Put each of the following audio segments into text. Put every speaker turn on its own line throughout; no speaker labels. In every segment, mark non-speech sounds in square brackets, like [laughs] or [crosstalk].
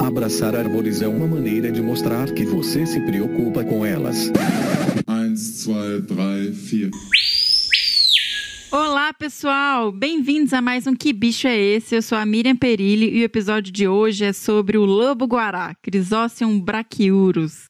Abraçar árvores é uma maneira de mostrar que você se preocupa com elas.
1, 2, 3, 4.
Olá, pessoal! Bem-vindos a mais um Que Bicho é Esse? Eu sou a Miriam Perilli e o episódio de hoje é sobre o lobo-guará, Crisóceum brachiurus.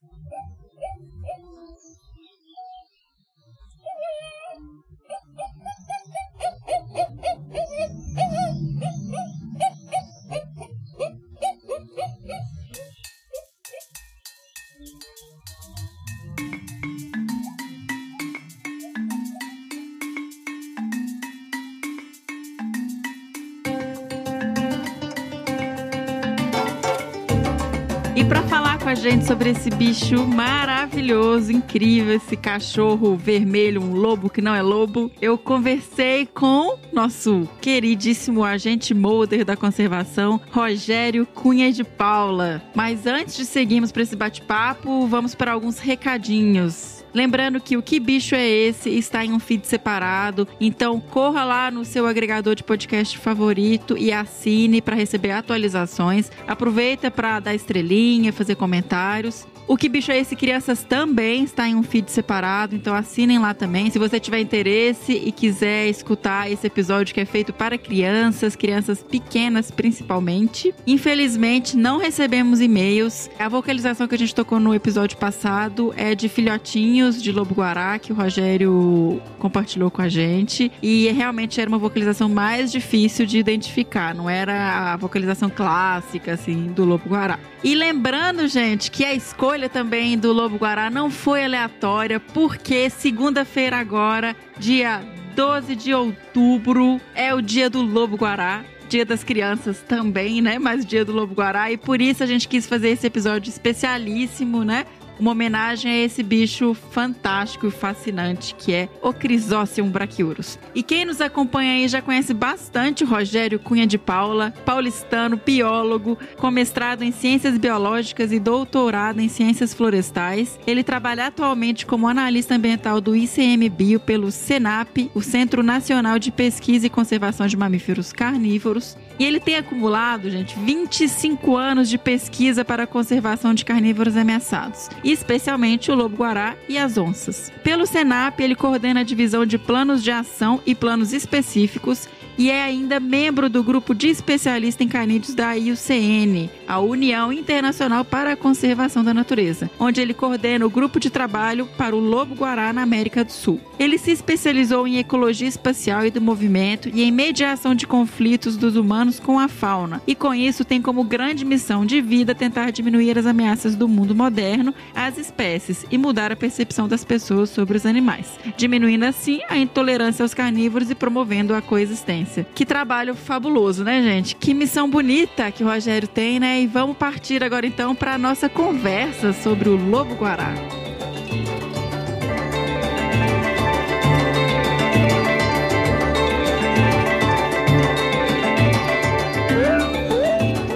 Gente sobre esse bicho maravilhoso, incrível, esse cachorro vermelho, um lobo que não é lobo, eu conversei com nosso queridíssimo agente molder da conservação, Rogério Cunha de Paula. Mas antes de seguirmos para esse bate-papo, vamos para alguns recadinhos. Lembrando que o Que Bicho é Esse está em um feed separado, então corra lá no seu agregador de podcast favorito e assine para receber atualizações. Aproveita para dar estrelinha, fazer comentários. O Que Bicho é Esse Crianças também está em um feed separado, então assinem lá também. Se você tiver interesse e quiser escutar esse episódio que é feito para crianças, crianças pequenas principalmente. Infelizmente, não recebemos e-mails. A vocalização que a gente tocou no episódio passado é de filhotinhos de lobo-guará que o Rogério compartilhou com a gente. E realmente era uma vocalização mais difícil de identificar, não era a vocalização clássica assim do lobo-guará. E lembrando, gente, que a escolha também do lobo-guará não foi aleatória, porque segunda-feira agora, dia 12 de outubro, é o dia do lobo-guará. Dia das Crianças também, né? Mas Dia do Lobo Guará. E por isso a gente quis fazer esse episódio especialíssimo, né? Uma homenagem a esse bicho fantástico e fascinante que é o Crisóceum brachiurus. E quem nos acompanha aí já conhece bastante o Rogério Cunha de Paula, paulistano, biólogo, com mestrado em Ciências Biológicas e doutorado em Ciências Florestais. Ele trabalha atualmente como analista ambiental do ICMBio pelo SENAP, o Centro Nacional de Pesquisa e Conservação de Mamíferos Carnívoros. E ele tem acumulado, gente, 25 anos de pesquisa para a conservação de carnívoros ameaçados, especialmente o lobo-guará e as onças. Pelo Senap, ele coordena a divisão de planos de ação e planos específicos e é ainda membro do grupo de especialistas em canídeos da IUCN, a União Internacional para a Conservação da Natureza, onde ele coordena o grupo de trabalho para o lobo-guará na América do Sul. Ele se especializou em ecologia espacial e do movimento e em mediação de conflitos dos humanos com a fauna, e com isso tem como grande missão de vida tentar diminuir as ameaças do mundo moderno às espécies e mudar a percepção das pessoas sobre os animais, diminuindo assim a intolerância aos carnívoros e promovendo a coexistência. Que trabalho fabuloso, né, gente? Que missão bonita que o Rogério tem, né? E vamos partir agora então para a nossa conversa sobre o lobo-guará.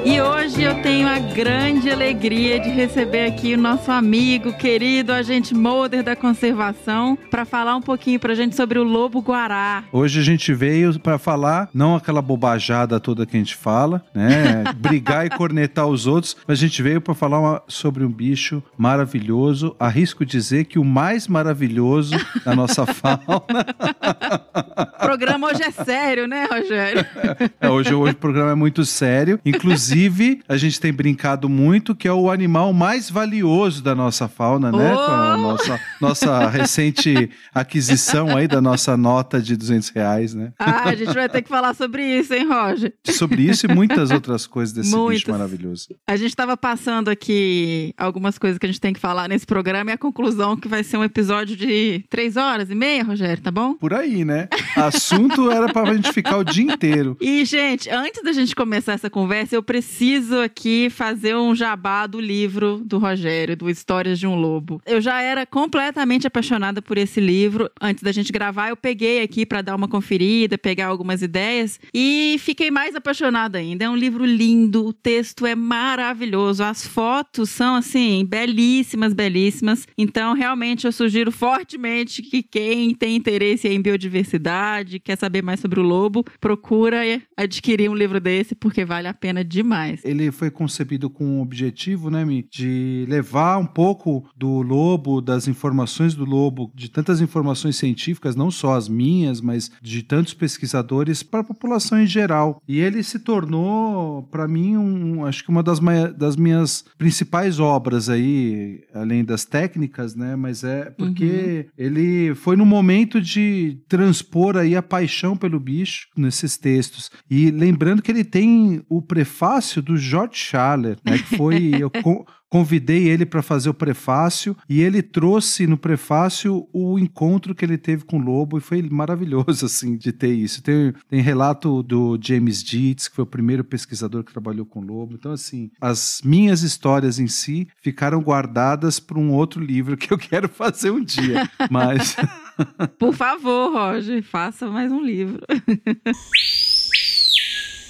E hoje eu tenho a grande alegria de receber aqui o nosso amigo, querido agente Molder da conservação, para falar um pouquinho pra gente sobre o lobo-guará.
Hoje a gente veio para falar, não aquela bobajada toda que a gente fala, né? [laughs] Brigar e cornetar os outros, mas a gente veio para falar uma- sobre um bicho maravilhoso. Arrisco dizer que o mais maravilhoso da nossa [laughs] fauna.
O programa hoje é sério, né, Rogério?
É, hoje, hoje o programa é muito sério. Inclusive, a gente tem brincado muito que é o animal mais valioso da nossa fauna, né?
Oh!
Com a nossa, nossa recente aquisição aí da nossa nota de 200 reais, né?
Ah, a gente vai ter que falar sobre isso, hein, Roger?
Sobre isso e muitas outras coisas desse
Muitas.
bicho maravilhoso.
A gente estava passando aqui algumas coisas que a gente tem que falar nesse programa e a conclusão que vai ser um episódio de três horas e meia, Rogério, tá bom?
Por aí, né? Assunto era pra gente ficar o dia inteiro.
E, gente, antes da gente começar essa conversa, eu preciso aqui fazer um jabá do livro do Rogério, do Histórias de um Lobo. Eu já era completamente apaixonada por esse livro. Antes da gente gravar, eu peguei aqui para dar uma conferida, pegar algumas ideias e fiquei mais apaixonada ainda. É um livro lindo, o texto é maravilhoso, as fotos são assim belíssimas, belíssimas. Então, realmente eu sugiro fortemente que quem tem interesse em biodiversidade, quer saber mais sobre o lobo, procura adquirir um livro desse porque vale a pena demais.
Ele foi concebido com um objetivo, né, Mi? De levar um pouco do lobo, das informações do lobo, de tantas informações científicas, não só as minhas, mas de tantos pesquisadores, para a população em geral. E ele se tornou, para mim, um, acho que uma das, das minhas principais obras aí, além das técnicas, né? Mas é porque uhum. ele foi no momento de transpor aí a paixão pelo bicho nesses textos. E lembrando que ele tem o prefácio do George Schaller, né? Que foi. eu, convidei ele para fazer o prefácio e ele trouxe no prefácio o encontro que ele teve com o Lobo e foi maravilhoso [laughs] assim de ter isso. Tem, tem relato do James Dietz, que foi o primeiro pesquisador que trabalhou com o Lobo. Então assim, as minhas histórias em si ficaram guardadas para um outro livro que eu quero fazer um dia, mas [laughs]
Por favor, Roger, faça mais um livro. [laughs]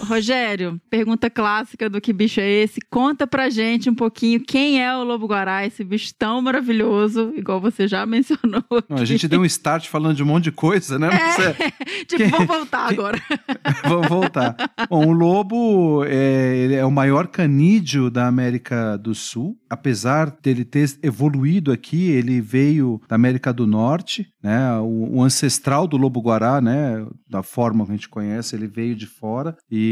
Rogério, pergunta clássica do que bicho é esse? Conta pra gente um pouquinho quem é o Lobo Guará, esse bicho tão maravilhoso, igual você já [laughs] mencionou.
Não, a gente deu um start falando de um monte de coisa, né?
É, é... [laughs] tipo, quem... vamos voltar agora. [laughs]
vamos voltar. Bom, o lobo é, é o maior canídeo da América do Sul. Apesar dele ter evoluído aqui, ele veio da América do Norte, né? O, o ancestral do lobo guará, né? Da forma que a gente conhece, ele veio de fora e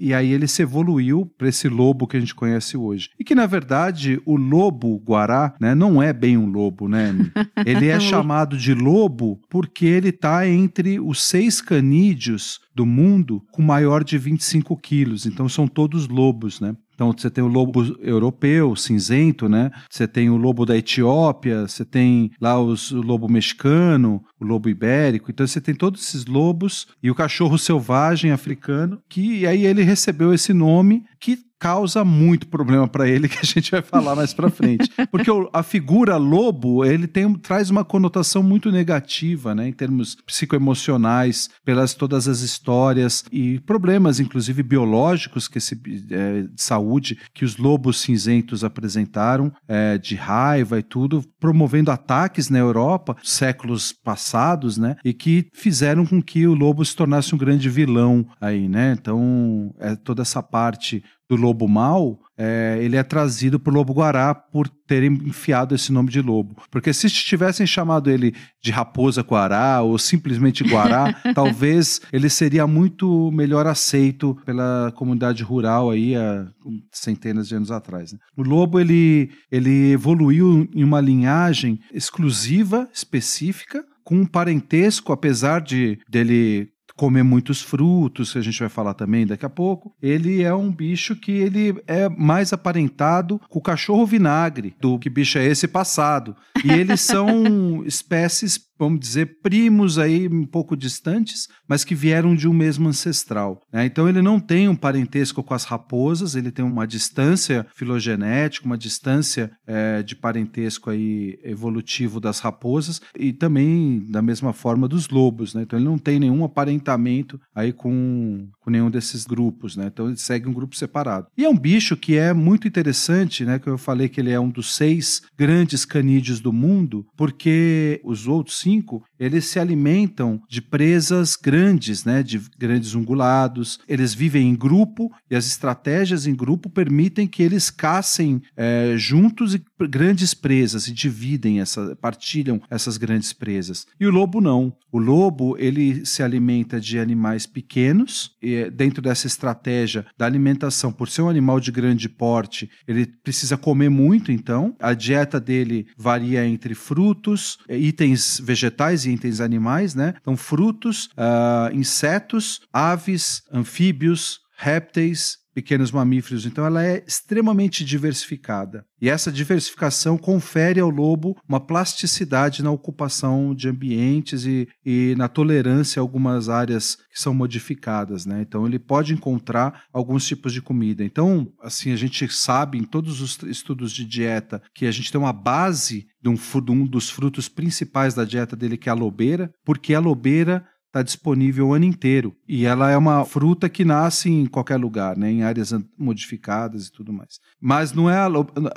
e, aí ele se evoluiu para esse lobo que a gente conhece hoje. E que, na verdade, o lobo guará né, não é bem um lobo, né? [laughs] Ele é chamado de lobo porque ele está entre os seis canídeos do mundo com maior de 25 quilos. Então são todos lobos, né? Então você tem o lobo europeu, cinzento, né? Você tem o lobo da Etiópia, você tem lá os, o lobo mexicano, o lobo ibérico. Então você tem todos esses lobos e o cachorro selvagem africano, que aí ele recebeu esse nome que causa muito problema para ele que a gente vai falar mais para frente. [laughs] Porque a figura lobo, ele tem, traz uma conotação muito negativa, né, em termos psicoemocionais, pelas todas as histórias e problemas, inclusive biológicos que esse, é, de saúde que os lobos cinzentos apresentaram, é, de raiva e tudo, promovendo ataques na Europa, séculos passados, né, e que fizeram com que o lobo se tornasse um grande vilão aí, né. Então, é toda essa parte do lobo mau, é, ele é trazido por lobo guará por terem enfiado esse nome de lobo. Porque se tivessem chamado ele de raposa guará ou simplesmente guará, [laughs] talvez ele seria muito melhor aceito pela comunidade rural aí há centenas de anos atrás. Né? O lobo ele, ele evoluiu em uma linhagem exclusiva, específica, com um parentesco, apesar de dele comer muitos frutos, que a gente vai falar também daqui a pouco. Ele é um bicho que ele é mais aparentado com o cachorro vinagre do que bicho é esse passado. E eles são [laughs] espécies vamos dizer, primos aí um pouco distantes, mas que vieram de um mesmo ancestral. Né? Então ele não tem um parentesco com as raposas, ele tem uma distância filogenética, uma distância é, de parentesco aí evolutivo das raposas e também da mesma forma dos lobos. Né? Então ele não tem nenhum aparentamento aí com, com nenhum desses grupos. Né? Então ele segue um grupo separado. E é um bicho que é muito interessante, né? que eu falei que ele é um dos seis grandes canídeos do mundo, porque os outros cinco, eles se alimentam de presas grandes, né, de grandes ungulados. Eles vivem em grupo e as estratégias em grupo permitem que eles caçem é, juntos e grandes presas e dividem essa, partilham essas grandes presas. E o lobo não. O lobo ele se alimenta de animais pequenos e dentro dessa estratégia da alimentação, por ser um animal de grande porte, ele precisa comer muito. Então, a dieta dele varia entre frutos, itens vegetais vegetais e itens animais, né? Então, frutos, uh, insetos, aves, anfíbios, répteis, pequenos mamíferos. Então, ela é extremamente diversificada. E essa diversificação confere ao lobo uma plasticidade na ocupação de ambientes e, e na tolerância a algumas áreas que são modificadas. Né? Então, ele pode encontrar alguns tipos de comida. Então, assim, a gente sabe em todos os estudos de dieta que a gente tem uma base de um, de um dos frutos principais da dieta dele, que é a lobeira, porque a lobeira está disponível o ano inteiro. E ela é uma fruta que nasce em qualquer lugar, né? em áreas modificadas e tudo mais. Mas não é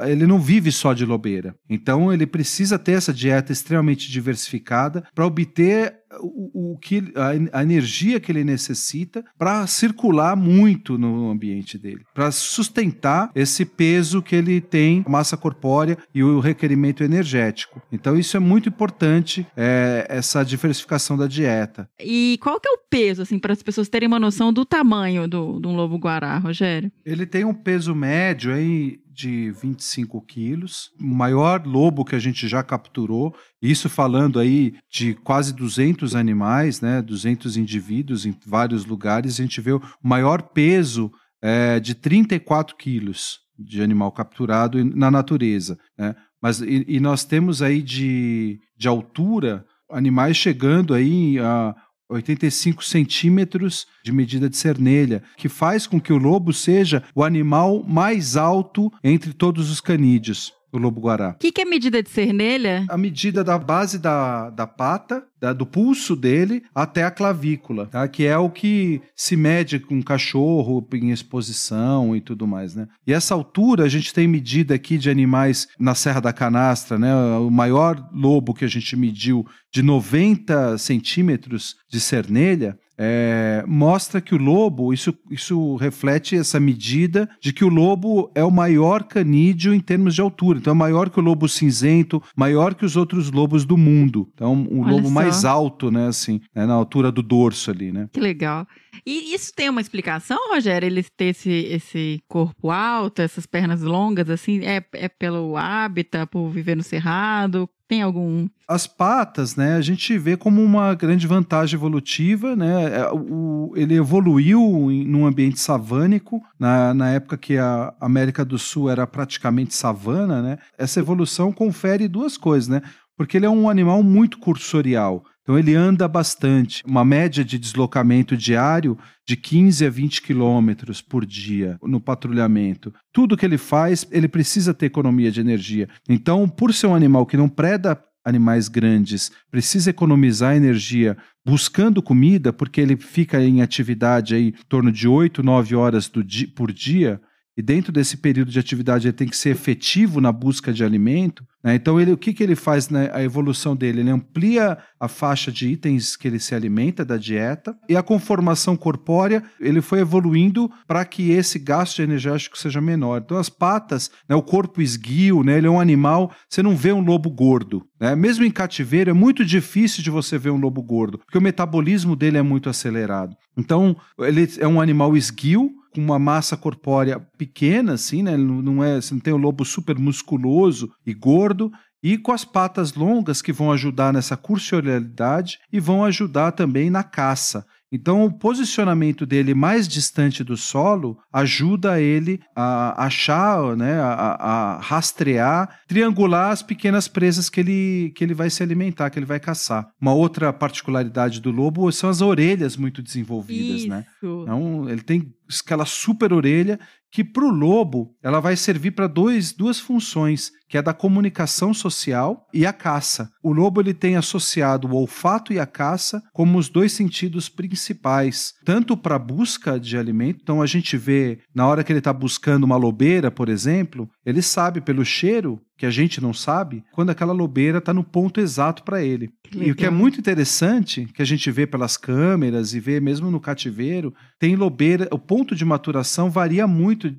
ele não vive só de lobeira. Então ele precisa ter essa dieta extremamente diversificada para obter o, o que a, a energia que ele necessita para circular muito no ambiente dele, para sustentar esse peso que ele tem, massa corpórea e o requerimento energético. Então isso é muito importante, é, essa diversificação da dieta.
E qual que é o peso, assim, para as pessoas terem uma noção do tamanho do, de um lobo-guará, Rogério?
Ele tem um peso médio aí de 25 quilos, o maior lobo que a gente já capturou, isso falando aí de quase 200 animais, né, 200 indivíduos em vários lugares, a gente vê o maior peso é, de 34 quilos de animal capturado na natureza, né? Mas e, e nós temos aí de, de altura animais chegando aí a 85 centímetros de medida de cernelha, que faz com que o lobo seja o animal mais alto entre todos os canídeos o lobo-guará.
O que, que é medida de cernelha?
A medida da base da, da pata, da, do pulso dele, até a clavícula, tá? que é o que se mede com um cachorro em exposição e tudo mais. Né? E essa altura, a gente tem medida aqui de animais na Serra da Canastra, né? o maior lobo que a gente mediu de 90 centímetros de cernelha, é, mostra que o lobo, isso, isso reflete essa medida de que o lobo é o maior canídeo em termos de altura. Então é maior que o lobo cinzento, maior que os outros lobos do mundo. Então, o Olha lobo só. mais alto, né, assim, né, na altura do dorso ali, né?
Que legal. E isso tem uma explicação, Rogério? Ele ter esse, esse corpo alto, essas pernas longas, assim, é, é pelo hábitat, por viver no cerrado? Tem algum.
As patas, né, a gente vê como uma grande vantagem evolutiva, né? É, o, ele evoluiu em, num ambiente savânico, na, na época que a América do Sul era praticamente savana, né? Essa evolução confere duas coisas, né? Porque ele é um animal muito cursorial. Então ele anda bastante, uma média de deslocamento diário de 15 a 20 quilômetros por dia no patrulhamento. Tudo que ele faz, ele precisa ter economia de energia. Então, por ser um animal que não preda animais grandes, precisa economizar energia buscando comida, porque ele fica em atividade aí em torno de 8, 9 horas por dia, e dentro desse período de atividade ele tem que ser efetivo na busca de alimento. Né? Então, ele, o que, que ele faz na né, evolução dele? Ele amplia a faixa de itens que ele se alimenta da dieta e a conformação corpórea ele foi evoluindo para que esse gasto energético seja menor. Então, as patas, né, o corpo esguio, né, ele é um animal. Você não vê um lobo gordo. Né? Mesmo em cativeiro, é muito difícil de você ver um lobo gordo, porque o metabolismo dele é muito acelerado. Então, ele é um animal esguio com uma massa corpórea pequena, assim, né? Não é, você não tem o lobo super musculoso e gordo, e com as patas longas que vão ajudar nessa cursorialidade e vão ajudar também na caça. Então, o posicionamento dele mais distante do solo ajuda ele a achar, né, a, a, rastrear, triangular as pequenas presas que ele, que ele vai se alimentar, que ele vai caçar. Uma outra particularidade do lobo são as orelhas muito desenvolvidas, né? Isso. né? Então, ele tem aquela super orelha que para o lobo ela vai servir para duas funções, que é da comunicação social e a caça. O lobo ele tem associado o olfato e a caça como os dois sentidos principais, tanto para busca de alimento. Então a gente vê na hora que ele está buscando uma lobeira, por exemplo, ele sabe pelo cheiro que a gente não sabe quando aquela lobeira está no ponto exato para ele. E o que é muito interessante, que a gente vê pelas câmeras e vê mesmo no cativeiro, tem lobeira, o ponto de maturação varia muito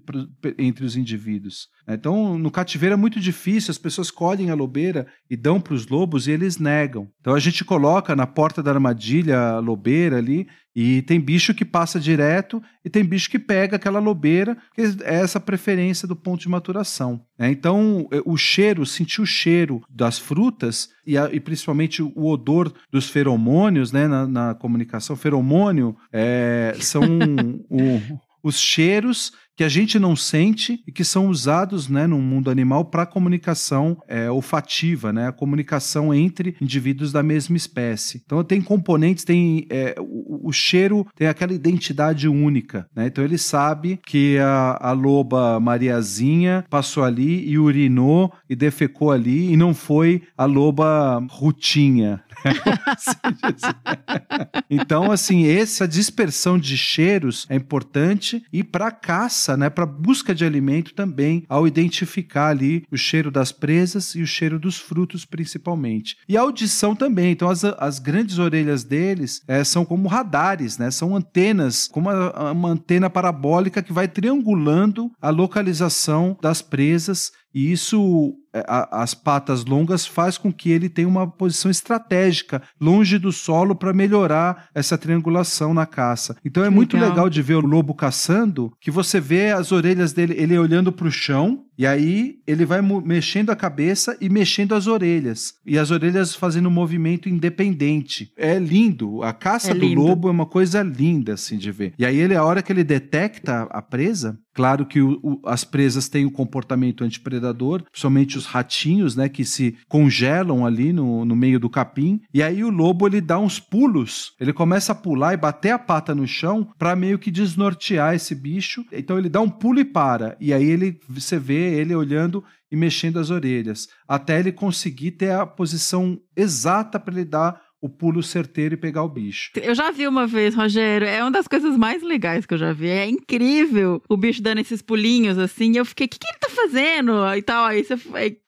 entre os indivíduos. Né? Então, no cativeiro é muito difícil, as pessoas colhem a lobeira e dão para os lobos e eles negam. Então a gente coloca na porta da armadilha a lobeira ali e tem bicho que passa direto e tem bicho que pega aquela lobeira, que é essa preferência do ponto de maturação. Né? Então, é, o cheiro, sentir o cheiro das frutas e, a, e principalmente o odor dos feromônios né, na, na comunicação. Feromônio é, são [laughs] o, os cheiros que a gente não sente e que são usados né, no mundo animal para comunicação é, olfativa, né, a comunicação entre indivíduos da mesma espécie. Então tem componentes, tem é, o, o, cheiro tem aquela identidade única. Né? Então ele sabe que a, a loba Mariazinha passou ali e urinou e defecou ali e não foi a loba Rutinha. [laughs] então, assim, essa dispersão de cheiros é importante e para caça caça, né, para busca de alimento também, ao identificar ali o cheiro das presas e o cheiro dos frutos principalmente. E a audição também. Então as, as grandes orelhas deles é, são como radares, né? São antenas, como uma, uma antena parabólica que vai triangulando a localização das presas e isso, é, a, as patas longas, faz com que ele tenha uma posição estratégica, longe do solo, para melhorar essa triangulação na caça. Então é muito legal. legal de ver o lobo caçando, que você vê as orelhas dele, ele olhando para o chão, e aí ele vai mexendo a cabeça e mexendo as orelhas. E as orelhas fazendo um movimento independente. É lindo. A caça é do lindo. lobo é uma coisa linda, assim, de ver. E aí ele, a hora que ele detecta a presa, Claro que o, o, as presas têm o comportamento antipredador, principalmente os ratinhos, né, que se congelam ali no, no meio do capim. E aí o lobo ele dá uns pulos, ele começa a pular e bater a pata no chão para meio que desnortear esse bicho. Então ele dá um pulo e para. E aí ele você vê ele olhando e mexendo as orelhas, até ele conseguir ter a posição exata para ele dar o pulo certeiro e pegar o bicho.
Eu já vi uma vez, Rogério, é uma das coisas mais legais que eu já vi. É incrível o bicho dando esses pulinhos assim. Eu fiquei, o que, que ele tá fazendo? E tal. Aí, você,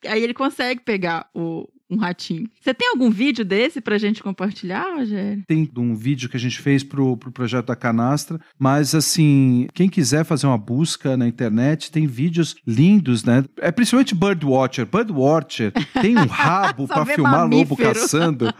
aí ele consegue pegar o, um ratinho. Você tem algum vídeo desse pra gente compartilhar, Rogério?
Tem um vídeo que a gente fez pro, pro projeto da Canastra, mas assim, quem quiser fazer uma busca na internet, tem vídeos lindos, né? É principalmente Birdwatcher. Birdwatcher tem um [laughs] rabo para filmar mamífero. lobo caçando.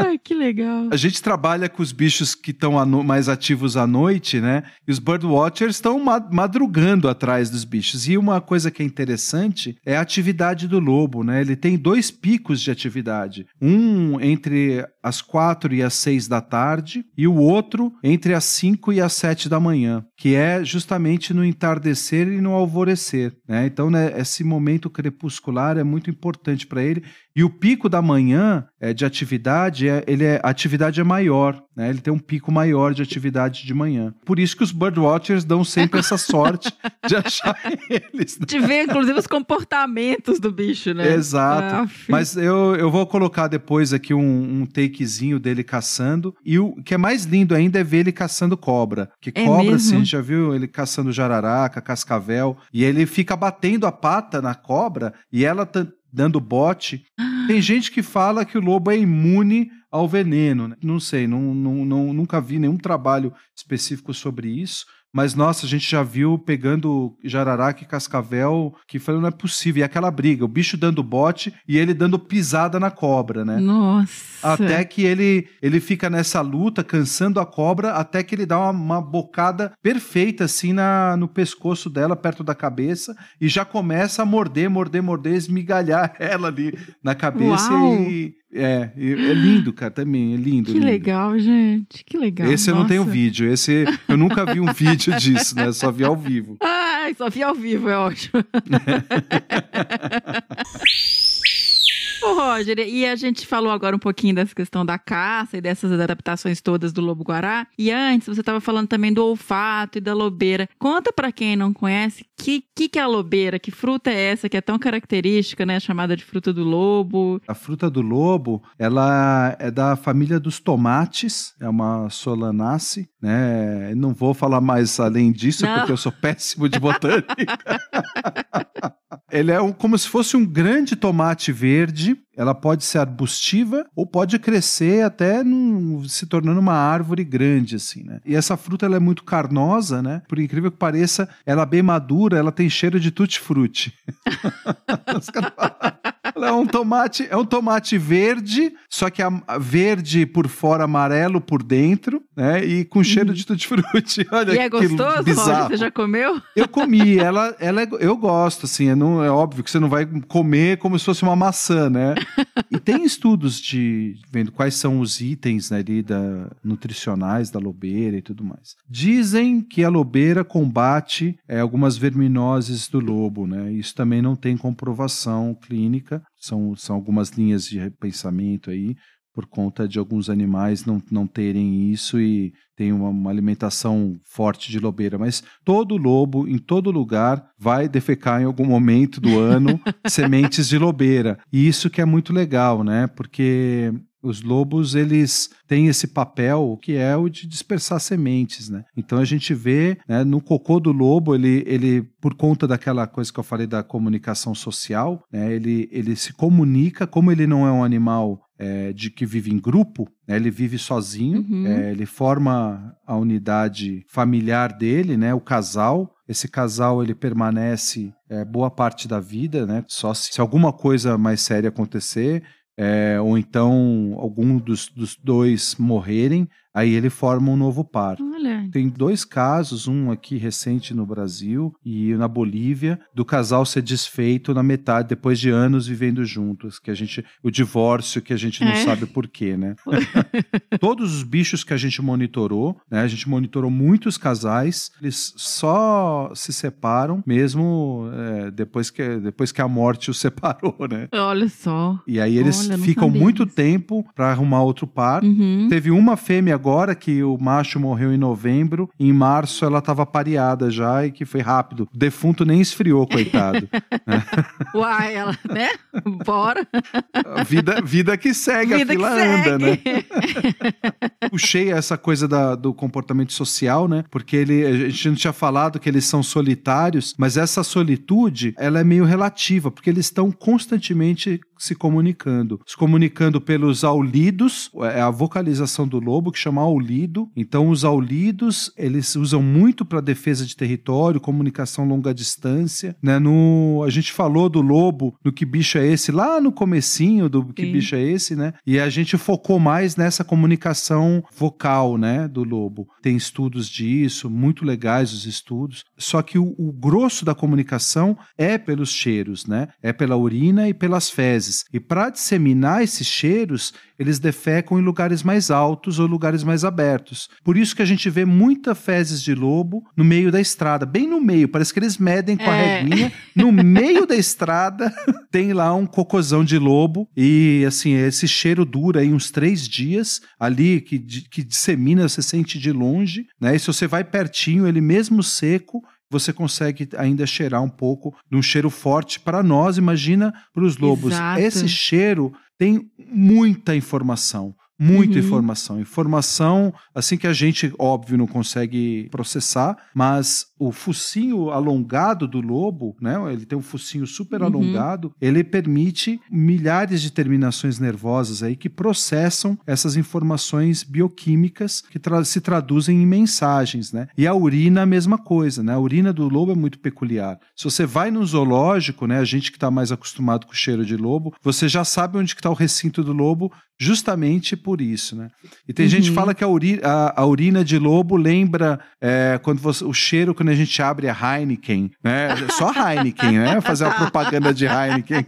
Ai, [laughs] que legal.
A gente trabalha com os bichos que estão mais ativos à noite, né? E os birdwatchers estão madrugando atrás dos bichos. E uma coisa que é interessante é a atividade do lobo, né? Ele tem dois picos de atividade. Um entre as quatro e as seis da tarde e o outro entre as cinco e as sete da manhã, que é justamente no entardecer e no alvorecer, né? Então, né, esse momento crepuscular é muito importante para ele e o pico da manhã é, de atividade, é, ele é, a atividade é maior, né? Ele tem um pico maior de atividade de manhã. Por isso que os birdwatchers dão sempre essa sorte de [laughs] achar eles.
Né? De ver, inclusive, os comportamentos do bicho, né?
Exato. Ah, Mas eu, eu vou colocar depois aqui um, um, takezinho dele caçando. E o que é mais lindo ainda é ver ele caçando cobra. Que é cobra, mesmo? assim, a gente já viu ele caçando jararaca, cascavel. E ele fica batendo a pata na cobra e ela dando bote. Tem gente que fala que o lobo é imune ao veneno. Né? Não sei, não, não, não, nunca vi nenhum trabalho específico sobre isso. Mas, nossa, a gente já viu pegando jararaca e cascavel que falou, não é possível. E aquela briga, o bicho dando bote e ele dando pisada na cobra, né?
Nossa.
Até que ele, ele fica nessa luta, cansando a cobra, até que ele dá uma, uma bocada perfeita, assim, na, no pescoço dela, perto da cabeça, e já começa a morder, morder, morder, esmigalhar [laughs] ela ali na cabeça
Uau.
e é, é lindo, cara, também, é lindo.
Que
lindo.
legal, gente, que legal.
Esse
Nossa.
eu não tenho vídeo, esse eu nunca vi um vídeo [laughs] disso, né? Só vi ao vivo.
Ai, só vi ao vivo, é ótimo. [laughs] Ô, Roger, e a gente falou agora um pouquinho dessa questão da caça e dessas adaptações todas do lobo-guará. E antes, você estava falando também do olfato e da lobeira. Conta para quem não conhece, que, que que é a lobeira? Que fruta é essa que é tão característica, né? Chamada de fruta do lobo.
A fruta do lobo, ela é da família dos tomates, é uma solanace, né? Não vou falar mais além disso, não. porque eu sou péssimo de botânica. [laughs] Ele é um, como se fosse um grande tomate verde. Ela pode ser arbustiva ou pode crescer até num, se tornando uma árvore grande, assim, né? E essa fruta ela é muito carnosa, né? Por incrível que pareça, ela é bem madura, ela tem cheiro de tutti-frutti. [laughs] Ela é um tomate, é um tomate verde, só que a, verde por fora, amarelo por dentro, né? E com cheiro de tutti-frutti. [laughs] Olha
e é gostoso, bizarro. Você já comeu?
Eu comi. Ela, ela é, eu gosto, assim. É, não, é óbvio que você não vai comer como se fosse uma maçã, né? [laughs] e tem estudos de vendo quais são os itens né, ali da, nutricionais da lobeira e tudo mais. Dizem que a lobeira combate é, algumas verminoses do lobo, né? Isso também não tem comprovação clínica, são, são algumas linhas de pensamento aí, por conta de alguns animais não, não terem isso e tem uma, uma, alimentação forte de lobeira. Mas todo lobo, em todo lugar, vai defecar em algum momento do ano [laughs] sementes de lobeira. E isso que é muito legal, né? Porque Os lobos, eles têm esse papel que é o de dispersar sementes, né? Então a gente vê né, no cocô do lobo, ele, ele, por conta daquela coisa que eu falei da comunicação social, né, ele, ele se comunica, como ele não é um animal é, de que vive em grupo, né, ele vive sozinho,
Uhum.
é, ele forma a unidade familiar dele, né, o casal. Esse casal ele permanece é, boa parte da vida, né? Só se, se alguma coisa mais séria acontecer, é, ou então algum dos, dos dois morrerem, aí ele forma um novo par.
Olha.
Tem dois casos, um aqui recente no Brasil e na Bolívia, do casal ser desfeito na metade, depois de anos vivendo juntos, que a gente, o divórcio que a gente não
É.
sabe por quê, né? [laughs] Todos os bichos que a gente monitorou, né? A gente monitorou muitos casais, eles só se separam mesmo é, depois, que, depois que a morte os [laughs] separou, né?
Olha só.
E aí eles
Olha,
ficam muito tempo para arrumar outro par.
Uhum.
Teve uma fêmea agora que o macho morreu em novembro, em março ela estava pareada já e que foi rápido. O defunto nem esfriou, coitado. [laughs]
Uai, ela, né? Bora.
vida, vida que segue,
Vida
a fila anda, né? Puxei [laughs] essa coisa da- do comportamento social, né? Porque ele, a gente não tinha falado que eles são solitários, mas essa solitude, ela é meio relativa, porque eles estão constantemente se comunicando. Se comunicando pelos aulidos, é a vocalização do lobo que chama aulido. Então, os aulidos, eles usam muito para defesa de território, comunicação longa distância, né? No, a gente falou do lobo, no que bicho é esse, lá no comecinho do que
Sim.
bicho é esse, né? E a gente focou mais nessa comunicação vocal, né, do lobo. Tem estudos disso, muito legais os estudos. Só que o, o grosso da comunicação é pelos cheiros, né? É pela urina e pelas fezes. E para disseminar esses cheiros, eles defecam em lugares mais altos ou lugares mais abertos. Por isso que a gente vê muita fezes de lobo no meio da estrada, bem no meio. Parece que eles medem com a
É.
reguinha. No meio da estrada [laughs] tem lá um cocôzão de lobo e assim esse cheiro dura aí uns três dias ali que, que dissemina, você sente de longe, né? E se você vai pertinho, ele mesmo seco você consegue ainda cheirar um pouco de um cheiro forte para nós, imagina para os lobos.
Exato.
Esse cheiro tem muita informação. Muita
Uhum.
informação. Informação, assim que a gente, óbvio, não consegue processar, mas o focinho alongado do lobo, né? Ele tem um focinho super
Uhum.
alongado, ele permite milhares de terminações nervosas aí que processam essas informações bioquímicas que tra- se traduzem em mensagens, né? E a urina a mesma coisa, né? A urina do lobo é muito peculiar. Se você vai no zoológico, né? A gente que está mais acostumado com o cheiro de lobo, você já sabe onde está o recinto do lobo justamente por isso, né? E tem gente que
Uhum.
fala que a, uri- a- a urina de lobo lembra é, quando você- o cheiro quando a gente abre a Heineken, né? Só [laughs] Heineken, né? Fazer uma propaganda de Heineken.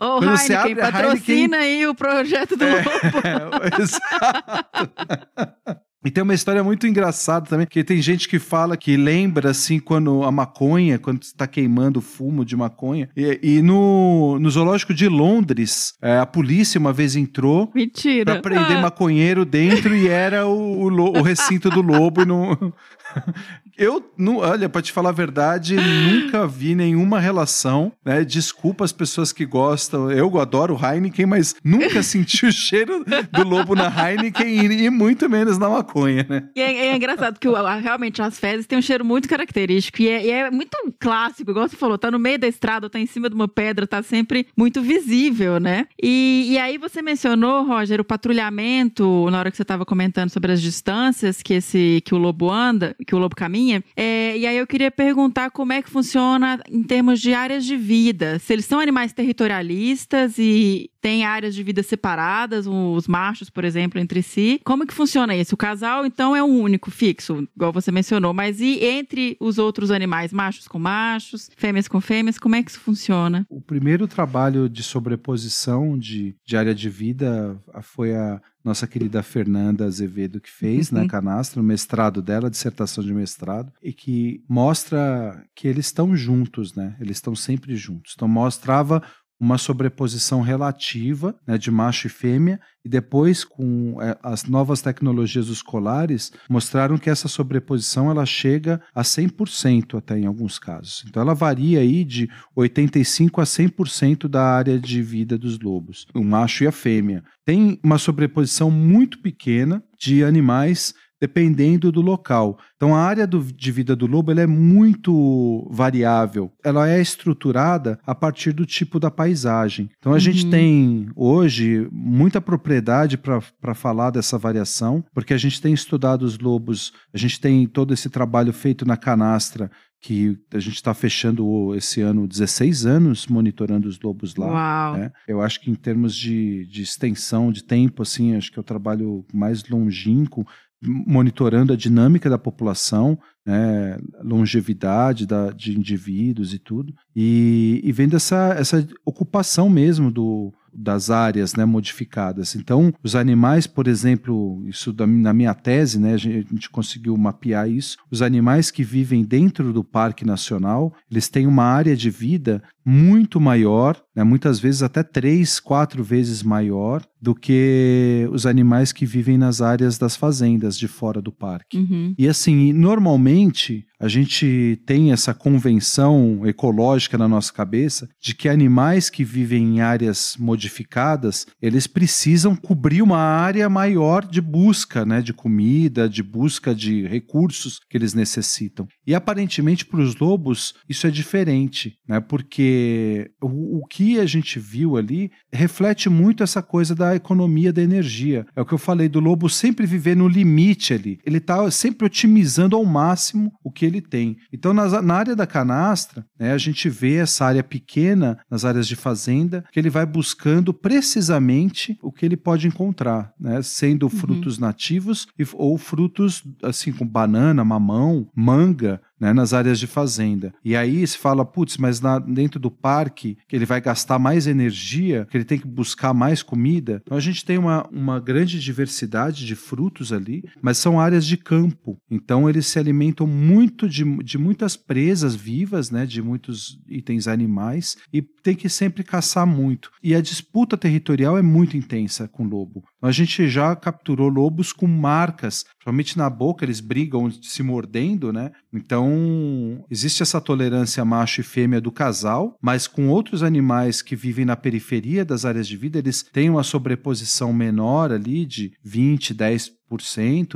Ô,
Quando você
Heineken,
abre
patrocina aí o projeto do lobo.
É, [laughs] exato. E tem uma história muito engraçada também, que tem gente que fala que lembra, assim, quando a maconha, quando você tá queimando fumo de maconha. E, e no, no zoológico de Londres, é, a polícia uma vez entrou
Mentira.
pra prender
Ah,
maconheiro dentro e era o, o, o recinto do lobo e não... [laughs] Eu, não, olha, pra te falar a verdade, nunca vi nenhuma relação, né? Desculpa as pessoas que gostam. Eu adoro Heineken, mas nunca senti o cheiro do lobo na Heineken e, e muito menos na maconha, né?
E é, é engraçado que realmente as fezes têm um cheiro muito característico e é, e é muito clássico, igual você falou, tá no meio da estrada, tá em cima de uma pedra, tá sempre muito visível, né? E, e aí você mencionou, Roger, o patrulhamento, na hora que você tava comentando sobre as distâncias que esse que o lobo anda, que o lobo caminha. É, e aí eu queria perguntar como é que funciona em termos de áreas de vida. Se eles são animais territorialistas e têm áreas de vida separadas, os machos, por exemplo, entre si. Como que funciona isso? O casal, então, é um único, fixo, igual você mencionou. Mas e entre os outros animais, machos com machos, fêmeas com fêmeas, como é que isso funciona?
O primeiro trabalho de sobreposição de, de área de vida foi a nossa querida Fernanda Azevedo que fez na Canastra, no mestrado dela, dissertação de mestrado, e que mostra que eles estão juntos, né? Eles estão sempre juntos. Então mostrava uma sobreposição relativa né, de macho e fêmea, e depois, com é, as novas tecnologias dos colares, mostraram que essa sobreposição ela chega a 100% até em alguns casos. Então ela varia aí de 85% a 100% da área de vida dos lobos, o macho e a fêmea. Tem uma sobreposição muito pequena de animais dependendo do local. Então a área do, de vida do lobo é muito variável. Ela é estruturada a partir do tipo da paisagem. Então a uhum. gente tem hoje muita propriedade para falar dessa variação, porque a gente tem estudado os lobos, a gente tem todo esse trabalho feito na canastra que a gente está fechando esse ano 16 anos monitorando os lobos lá. Né? Eu acho que em termos de, de extensão de tempo, assim, acho que é o trabalho mais longínquo monitorando a dinâmica da população, né, longevidade da, de indivíduos e tudo, e, e vendo essa, essa ocupação mesmo do, das áreas né, modificadas. Então, os animais, por exemplo, isso da, na minha tese, né, a gente conseguiu mapear isso. Os animais que vivem dentro do Parque Nacional, eles têm uma área de vida muito maior, né, muitas vezes até três, quatro vezes maior do que os animais que vivem nas áreas das fazendas de fora do parque. Uhum. E assim, normalmente a gente tem essa convenção ecológica na nossa cabeça de que animais que vivem em áreas modificadas, eles precisam cobrir uma área maior de busca, né, de comida, de busca de recursos que eles necessitam. E aparentemente para os lobos isso é diferente, né, porque o, o que a gente viu ali reflete muito essa coisa da economia da energia. É o que eu falei do lobo sempre viver no limite ali. Ele está sempre otimizando ao máximo o que ele tem. Então, nas, na área da canastra, né, a gente vê essa área pequena, nas áreas de fazenda, que ele vai buscando precisamente o que ele pode encontrar, né, sendo uhum. frutos nativos ou frutos assim com banana, mamão, manga, né, nas áreas de fazenda. E aí se fala, putz, mas na, dentro do parque, que ele vai gastar mais energia, que ele tem que buscar mais comida. Então a gente tem uma, uma grande diversidade de frutos ali, mas são áreas de campo. Então eles se alimentam muito de, de muitas presas vivas, né, de muitos itens animais, e tem que sempre caçar muito. E a disputa territorial é muito intensa com o lobo. A gente já capturou lobos com marcas, principalmente na boca, eles brigam se mordendo, né? Então, existe essa tolerância macho e fêmea do casal, mas com outros animais que vivem na periferia das áreas de vida, eles têm uma sobreposição menor ali de 20, 10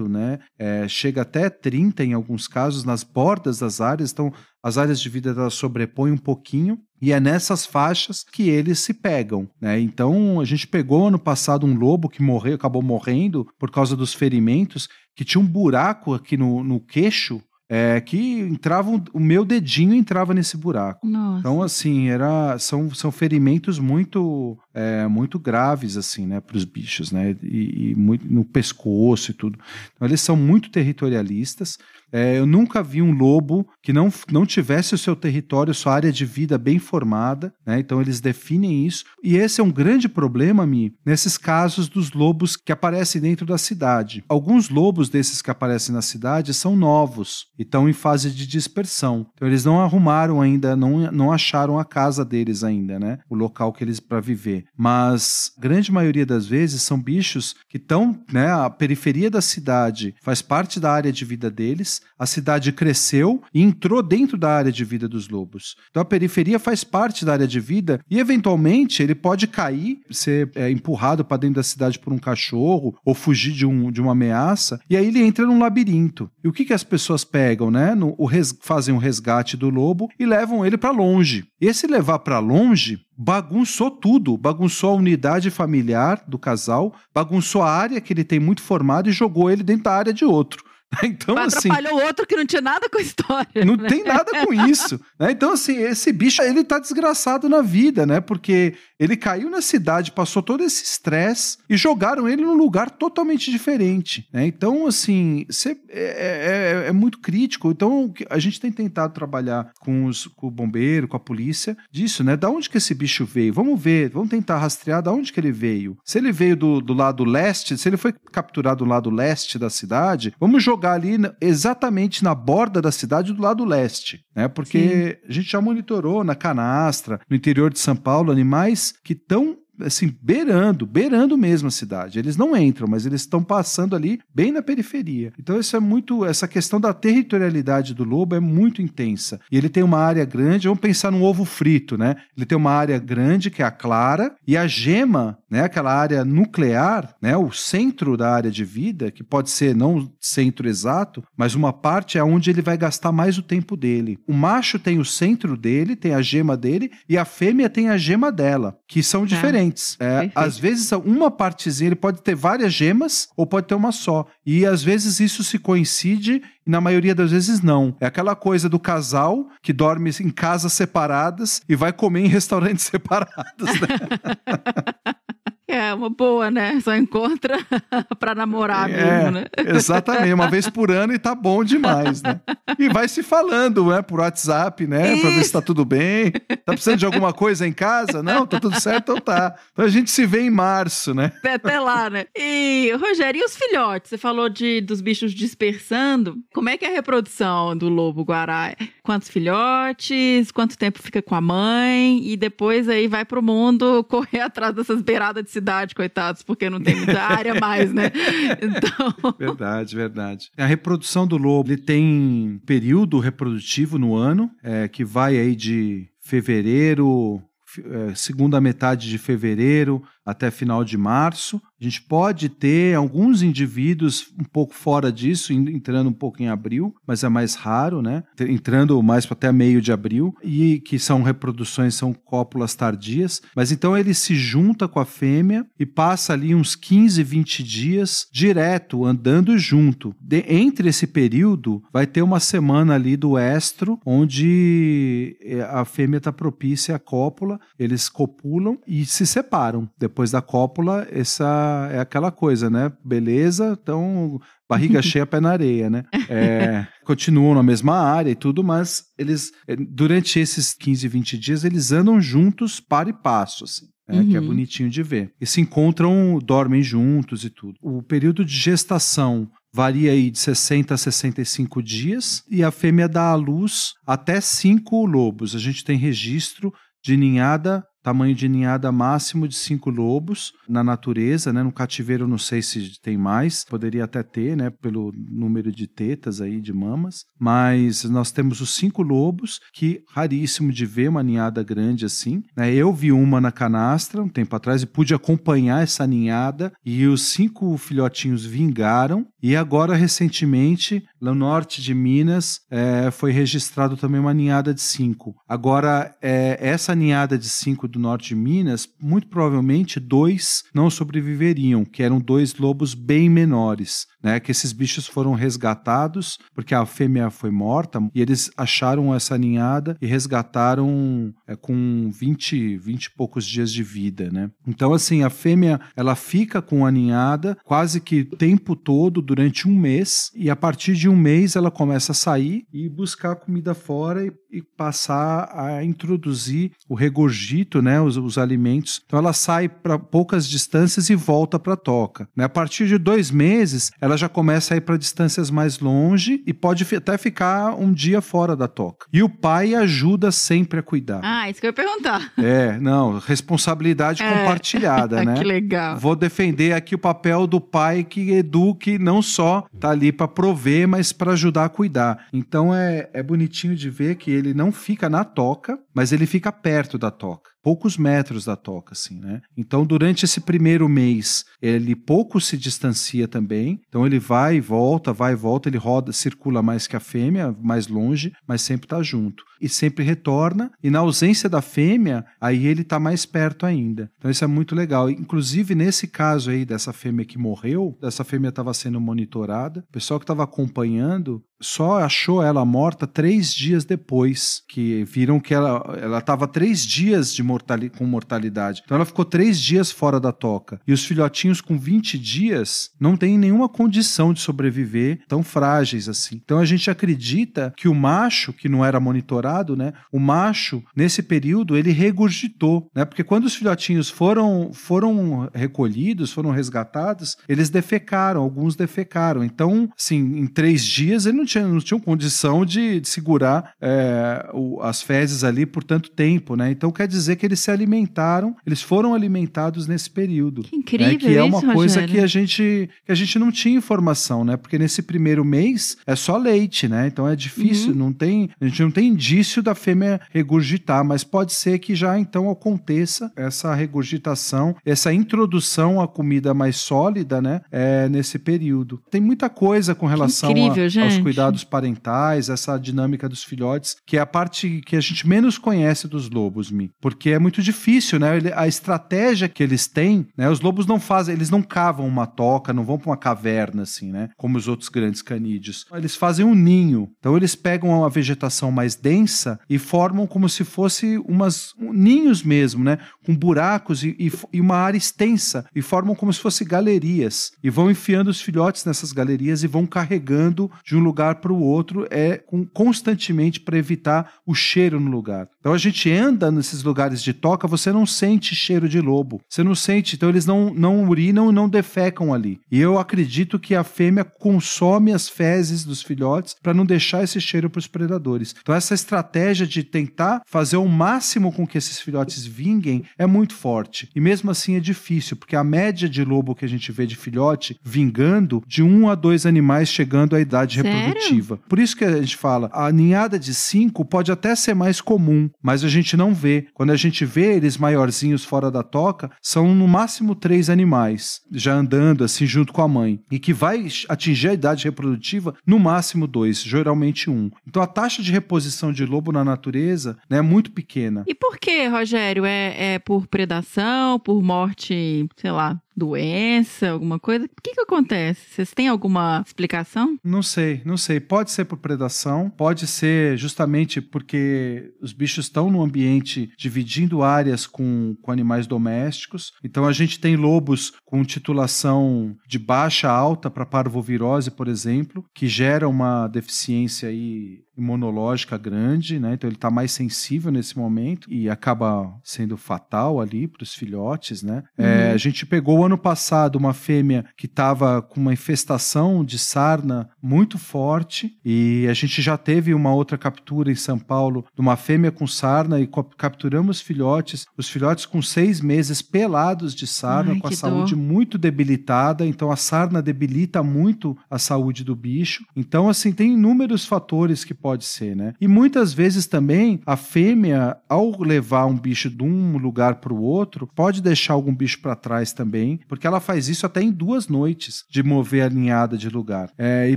né? É, chega até 30 em alguns casos nas bordas das áreas, então as áreas de vida elas sobrepõem um pouquinho e é nessas faixas que eles se pegam, né? Então a gente pegou ano passado um lobo que morreu, acabou morrendo por causa dos ferimentos, que tinha um buraco aqui no, no queixo é, que entravam, o meu dedinho entrava nesse buraco. Nossa. Então, assim, era, são, são ferimentos muito, é, muito graves, assim, né, para os bichos, né, e, e muito, no pescoço e tudo. Então, eles são muito territorialistas. É, eu nunca vi um lobo que não, não tivesse o seu território, sua área de vida bem formada, né? Então eles definem isso. E esse é um grande problema, Mi, nesses casos dos lobos que aparecem dentro da cidade. Alguns lobos desses que aparecem na cidade são novos e estão em fase de dispersão. Então eles não arrumaram ainda, não, não acharam a casa deles ainda, né? O local que eles para viver. Mas grande maioria das vezes são bichos que estão, né? A periferia da cidade faz parte da área de vida deles a cidade cresceu e entrou dentro da área de vida dos lobos. Então a periferia faz parte da área de vida e, eventualmente, ele pode cair, ser é, empurrado para dentro da cidade por um cachorro ou fugir de, um, de uma ameaça, e aí ele entra num labirinto. E o que, que as pessoas pegam, né? No, o res, fazem um resgate do lobo e levam ele para longe. Esse levar para longe bagunçou tudo, bagunçou a unidade familiar do casal, bagunçou a área que ele tem muito formado e jogou ele dentro da área de outro. [laughs] Então,
Mas
assim.
Atrapalhou o outro que não tinha nada com a história.
Não né? tem nada com [laughs] isso. Né? Então, assim, esse bicho, ele tá desgraçado na vida, né? Porque ele caiu na cidade, passou todo esse estresse e jogaram ele num lugar totalmente diferente. Né? Então, assim, cê, é, é, é, muito crítico. Então, a gente tem tentado trabalhar com, os, com o bombeiro, com a polícia, disso, né? Da onde que esse bicho veio? Vamos ver, vamos tentar rastrear da onde que ele veio. Se ele veio do, do lado leste, se ele foi capturado do lado leste da cidade, vamos jogar jogar ali exatamente na borda da cidade do lado leste, né? Porque a gente já monitorou na canastra, no interior de São Paulo, animais que estão assim, beirando, beirando mesmo a cidade. Eles não entram, mas eles estão passando ali bem na periferia. Então isso é muito, essa questão da territorialidade do lobo é muito intensa. E ele tem uma área grande, vamos pensar num ovo frito, né? Ele tem uma área grande que é a clara e a gema, né, aquela área nuclear, né, o centro da área de vida, que pode ser não o centro exato, mas uma parte é onde ele vai gastar mais o tempo dele. O macho tem o centro dele, tem a gema dele e a fêmea tem a gema dela, que são diferentes. É,
Perfeito.
às vezes uma partezinha ele pode ter várias gemas ou pode ter uma só. E às vezes isso se coincide e na maioria das vezes não. É aquela coisa do casal que dorme em casas separadas e vai comer em restaurantes [laughs] separados. né? [laughs]
É uma boa, né? Só encontra [laughs] pra namorar
É,
mesmo, né?
Exatamente, uma vez por ano e tá bom demais, né? E vai se falando, né, por WhatsApp, né, pra ver se tá tudo bem. Tá precisando de alguma coisa em casa? Não, tá tudo certo, então tá. Então a gente se vê em março, né?
Até, até lá, né? E, Rogério, e os filhotes? Você falou de, dos bichos dispersando. Como é que é a reprodução do lobo-guará? Quantos filhotes? Quanto tempo fica com a mãe? E depois aí vai pro mundo [laughs] correr atrás dessas beiradas de cidade, coitados, porque não tem muita área mais, né? [laughs] Então, [laughs]
Verdade, verdade. A reprodução do lobo, ele tem período reprodutivo no ano, é, que vai aí de fevereiro, é, segunda metade de fevereiro até final de março. A gente pode ter alguns indivíduos um pouco fora disso, entrando um pouco em abril, mas é mais raro, né? Entrando mais até meio de abril, e que são reproduções, são cópulas tardias. Mas então ele se junta com a fêmea e passa ali uns 15, 20 dias direto, andando junto. De- entre esse período, vai ter uma semana ali do estro, onde eh, a fêmea está propícia à cópula, eles copulam e se separam. Depois da cópula, essa é aquela coisa, né? Beleza, então barriga [laughs] cheia, pé na areia, né? É, continuam na mesma área e tudo, mas eles, eh, durante esses 15, 20 dias, eles andam juntos para e passo, assim. né, Que é
Uhum.
bonitinho de ver. E se encontram, dormem juntos e tudo. O período de gestação varia aí de 60 a 65 dias e a fêmea dá à luz até cinco lobos. A gente tem registro de ninhada, tamanho de ninhada máximo de cinco lobos na natureza, né? No cativeiro não sei se tem mais, poderia até ter, né? Pelo número de tetas aí, de mamas, mas nós temos os cinco lobos, que raríssimo de ver uma ninhada grande assim, né? Eu vi uma na canastra um tempo atrás e pude acompanhar essa ninhada e os cinco filhotinhos vingaram e agora recentemente no norte de Minas eh, foi registrado também uma ninhada de cinco. Agora eh, essa ninhada de cinco do norte de Minas, muito provavelmente dois não sobreviveriam, que eram dois lobos bem menores, né? Que esses bichos foram resgatados porque a fêmea foi morta e eles acharam essa ninhada e resgataram eh, com 20, 20 e poucos dias de vida, né? Então assim, a fêmea ela fica com a ninhada quase que o tempo todo durante um mês e a partir de um mês ela começa a sair e buscar comida fora e, e passar a introduzir o regurgito, né, os, os alimentos. Então ela sai para poucas distâncias e volta para a toca. Né? A partir de dois meses ela já começa a ir para distâncias mais longe e pode até ficar um dia fora da toca. E o pai ajuda sempre a cuidar.
ah, isso que eu ia perguntar.
É, não, responsabilidade
É.
compartilhada, [laughs] né?
que legal.
Vou defender aqui o papel do pai que eduque, não só tá ali para prover, mas para ajudar a cuidar. Então é, é bonitinho de ver que ele não fica na toca, mas ele fica perto da toca. Poucos metros da toca, assim, né? Então, durante esse primeiro mês, ele pouco se distancia também. Então, ele vai e volta, vai e volta, ele roda, circula mais que a fêmea, mais longe, mas sempre tá junto. E sempre retorna. E na ausência da fêmea, aí ele tá mais perto ainda. Então, isso é muito legal. Inclusive, nesse caso aí dessa fêmea que morreu, essa fêmea estava sendo monitorada, o pessoal que estava acompanhando só achou ela morta três dias depois, que viram que ela estava três dias de mortali com mortalidade. Então ela ficou três dias fora da toca. E os filhotinhos com 20 dias não têm nenhuma condição de sobreviver, tão frágeis assim. Então a gente acredita que o macho, que não era monitorado, né? O macho, nesse período, ele regurgitou, né? Porque quando os filhotinhos foram, foram recolhidos, foram resgatados, eles defecaram, alguns defecaram. Então, assim, em três dias ele não tinha, não tinha condição de, de segurar é, o, as fezes ali por tanto tempo, né? Então quer dizer que eles se alimentaram, eles foram alimentados nesse período.
Que incrível
né? Que é uma
isso,
coisa
Rogério.
que a gente que a gente não tinha informação, né? Porque nesse primeiro mês é só leite, né? Então é difícil,
Uhum.
não tem, a gente não tem indício da fêmea regurgitar, mas pode ser que já então aconteça essa regurgitação, essa introdução à comida mais sólida, né? É, nesse período. Tem muita coisa com relação a-
incrível,
aos
gente.
Cuidados parentais, essa dinâmica dos filhotes, que é a parte que a gente menos conhece dos lobos, Mi. Porque é muito difícil, né? A estratégia que eles têm, né? Os lobos não fazem, eles não cavam uma toca, não vão para uma caverna, assim, né? Como os outros grandes canídeos. Eles fazem um ninho. Então eles pegam uma vegetação mais densa e formam como se fosse umas um- ninhos mesmo, né? Com buracos e, e e uma área extensa. E formam como se fosse galerias. E vão enfiando os filhotes nessas galerias e vão carregando de um lugar para o outro é com- constantemente para evitar o cheiro no lugar. Então a gente anda nesses lugares de toca, você não sente cheiro de lobo. Você não sente, então eles não, não urinam e não defecam ali. E eu acredito que a fêmea consome as fezes dos filhotes para não deixar esse cheiro para os predadores. Então essa estratégia de tentar fazer o máximo com que esses filhotes vinguem é muito forte. E mesmo assim é difícil, porque a média de lobo que a gente vê de filhote vingando de um a dois animais chegando à idade
Sério?
reprodutiva. Por isso que a gente fala, a ninhada de cinco pode até ser mais comum, mas a gente não vê. Quando a gente vê eles maiorzinhos fora da toca, são no máximo três animais, já andando assim junto com a mãe. E que vai atingir a idade reprodutiva, no máximo dois, geralmente um. Então a taxa de reposição de lobo na natureza né, é muito pequena.
E por que, Rogério? É, é por predação, por morte, sei lá, doença, alguma coisa? O que que acontece? Vocês têm alguma explicação?
Não sei, não sei. Pode ser por predação, pode ser justamente porque os bichos estão no ambiente dividindo áreas com, com animais domésticos. Então a gente tem lobos com titulação de baixa alta para parvovirose, por exemplo, que gera uma deficiência aí imunológica grande, né? Então ele está mais sensível nesse momento e acaba sendo fatal ali para os filhotes, né? É, a gente pegou ano passado uma fêmea que estava com uma infestação de sarna muito forte e a gente já teve uma outra captura em São Paulo de uma fêmea com sarna e capturamos filhotes, os filhotes com seis meses pelados de sarna,
Ai,
com a saúde
dor.
muito debilitada, então a sarna debilita muito a saúde do bicho. Então, assim, tem inúmeros fatores que pode ser, né? E muitas vezes também a fêmea, ao levar um bicho de um lugar para o outro, pode deixar algum bicho para trás também, porque ela faz isso até em duas noites de mover a ninhada de lugar. É, e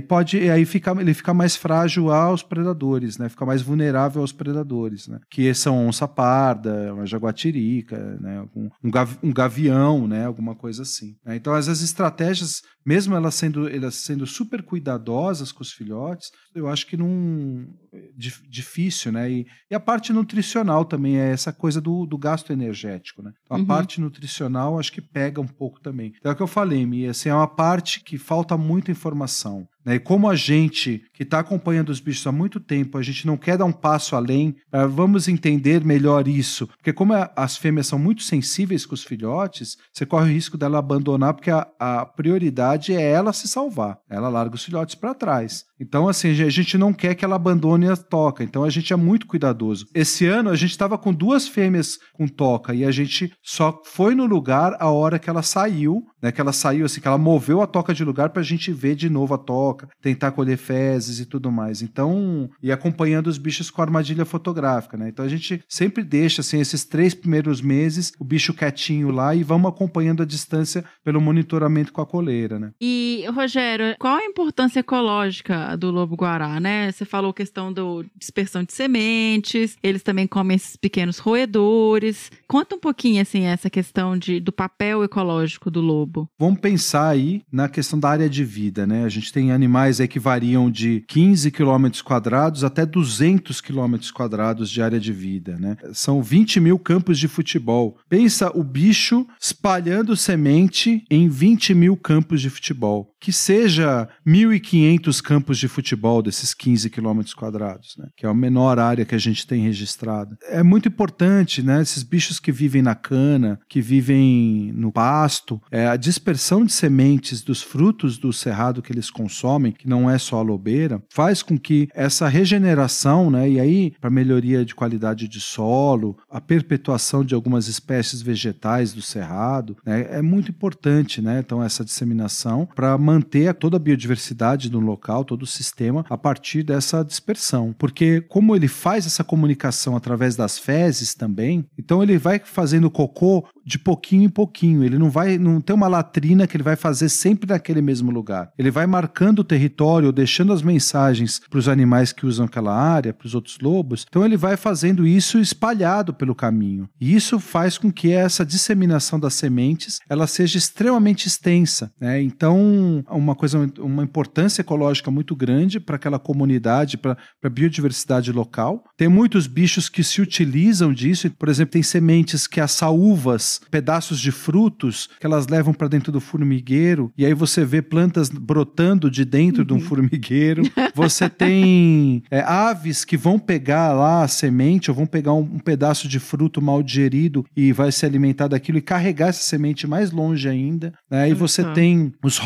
pode, e aí fica, ele fica mais frágil aos predadores, né? Fica mais vulnerável aos predadores, né? Que são onça parda, uma jaguatirica, né? Um, gavi- um gavião, né? Alguma coisa assim. né? Então, as estratégias, mesmo elas sendo, elas sendo super cuidadosas com os filhotes, eu acho que não é dif- difícil, né? E, e a parte nutricional também é essa coisa do, do gasto energético, né? Então, a
Uhum.
parte nutricional acho que pega um pouco também. É o que eu falei, Mi, assim, é uma parte que falta muita informação. Né? E como a gente que está acompanhando os bichos há muito tempo, a gente não quer dar um passo além, ah, vamos entender melhor isso. Porque como a- as fêmeas são muito sensíveis com os filhotes, você corre o risco dela abandonar, porque a, a prioridade é ela se salvar. Ela larga os filhotes para trás. Então, assim, a gente não quer que ela abandone a toca. Então, a gente é muito cuidadoso. Esse ano, a gente estava com duas fêmeas com toca e a gente só foi no lugar a hora que ela saiu, né? Que ela saiu, assim, que ela moveu a toca de lugar para a gente ver de novo a toca, tentar colher fezes e tudo mais. Então, e acompanhando os bichos com a armadilha fotográfica, né? Então, a gente sempre deixa, assim, esses três primeiros meses, o bicho quietinho lá e vamos acompanhando a distância pelo monitoramento com a coleira, né?
E, Rogério, qual a importância ecológica do lobo-guará, né? Você falou questão da dispersão de sementes, eles também comem esses pequenos roedores. Conta um pouquinho, assim, essa questão de, do papel ecológico do lobo.
Vamos pensar aí na questão da área de vida, né? A gente tem animais aí que variam de 15 quilômetros quadrados até 200 quilômetros quadrados de área de vida, né? São 20 mil campos de futebol. Pensa o bicho espalhando semente em 20 mil campos de futebol. Que seja 1.500 campos de futebol desses 15 quilômetros quadrados, né? Que é a menor área que a gente tem registrada. É muito importante, né? Esses bichos que vivem na cana, que vivem no pasto, é, a dispersão de sementes dos frutos do cerrado que eles consomem, que não é só a lobeira, faz com que essa regeneração, né? E aí, para melhoria de qualidade de solo, a perpetuação de algumas espécies vegetais do cerrado, né? É muito importante, né? Então, essa disseminação para manter toda a biodiversidade do local, todo o sistema, a partir dessa dispersão. Porque, como ele faz essa comunicação através das fezes também, então ele vai fazendo cocô de pouquinho em pouquinho. Ele não vai, não tem uma latrina que ele vai fazer sempre naquele mesmo lugar. Ele vai marcando o território, deixando as mensagens para os animais que usam aquela área, para os outros lobos. Então ele vai fazendo isso espalhado pelo caminho. E isso faz com que essa disseminação das sementes ela seja extremamente extensa. Né? Então, uma coisa, uma importância ecológica muito grande para aquela comunidade, para a biodiversidade local. Tem muitos bichos que se utilizam disso. Por exemplo, tem sementes que as saúvas pedaços de frutos que elas levam para dentro do formigueiro, e aí você vê plantas brotando de dentro uhum. de um uhum. formigueiro. [laughs] Você tem é, aves que vão pegar lá a semente, ou vão pegar um, um, pedaço de fruto mal digerido e vai se alimentar daquilo e carregar essa semente mais longe ainda. Né? E você uhum. tem os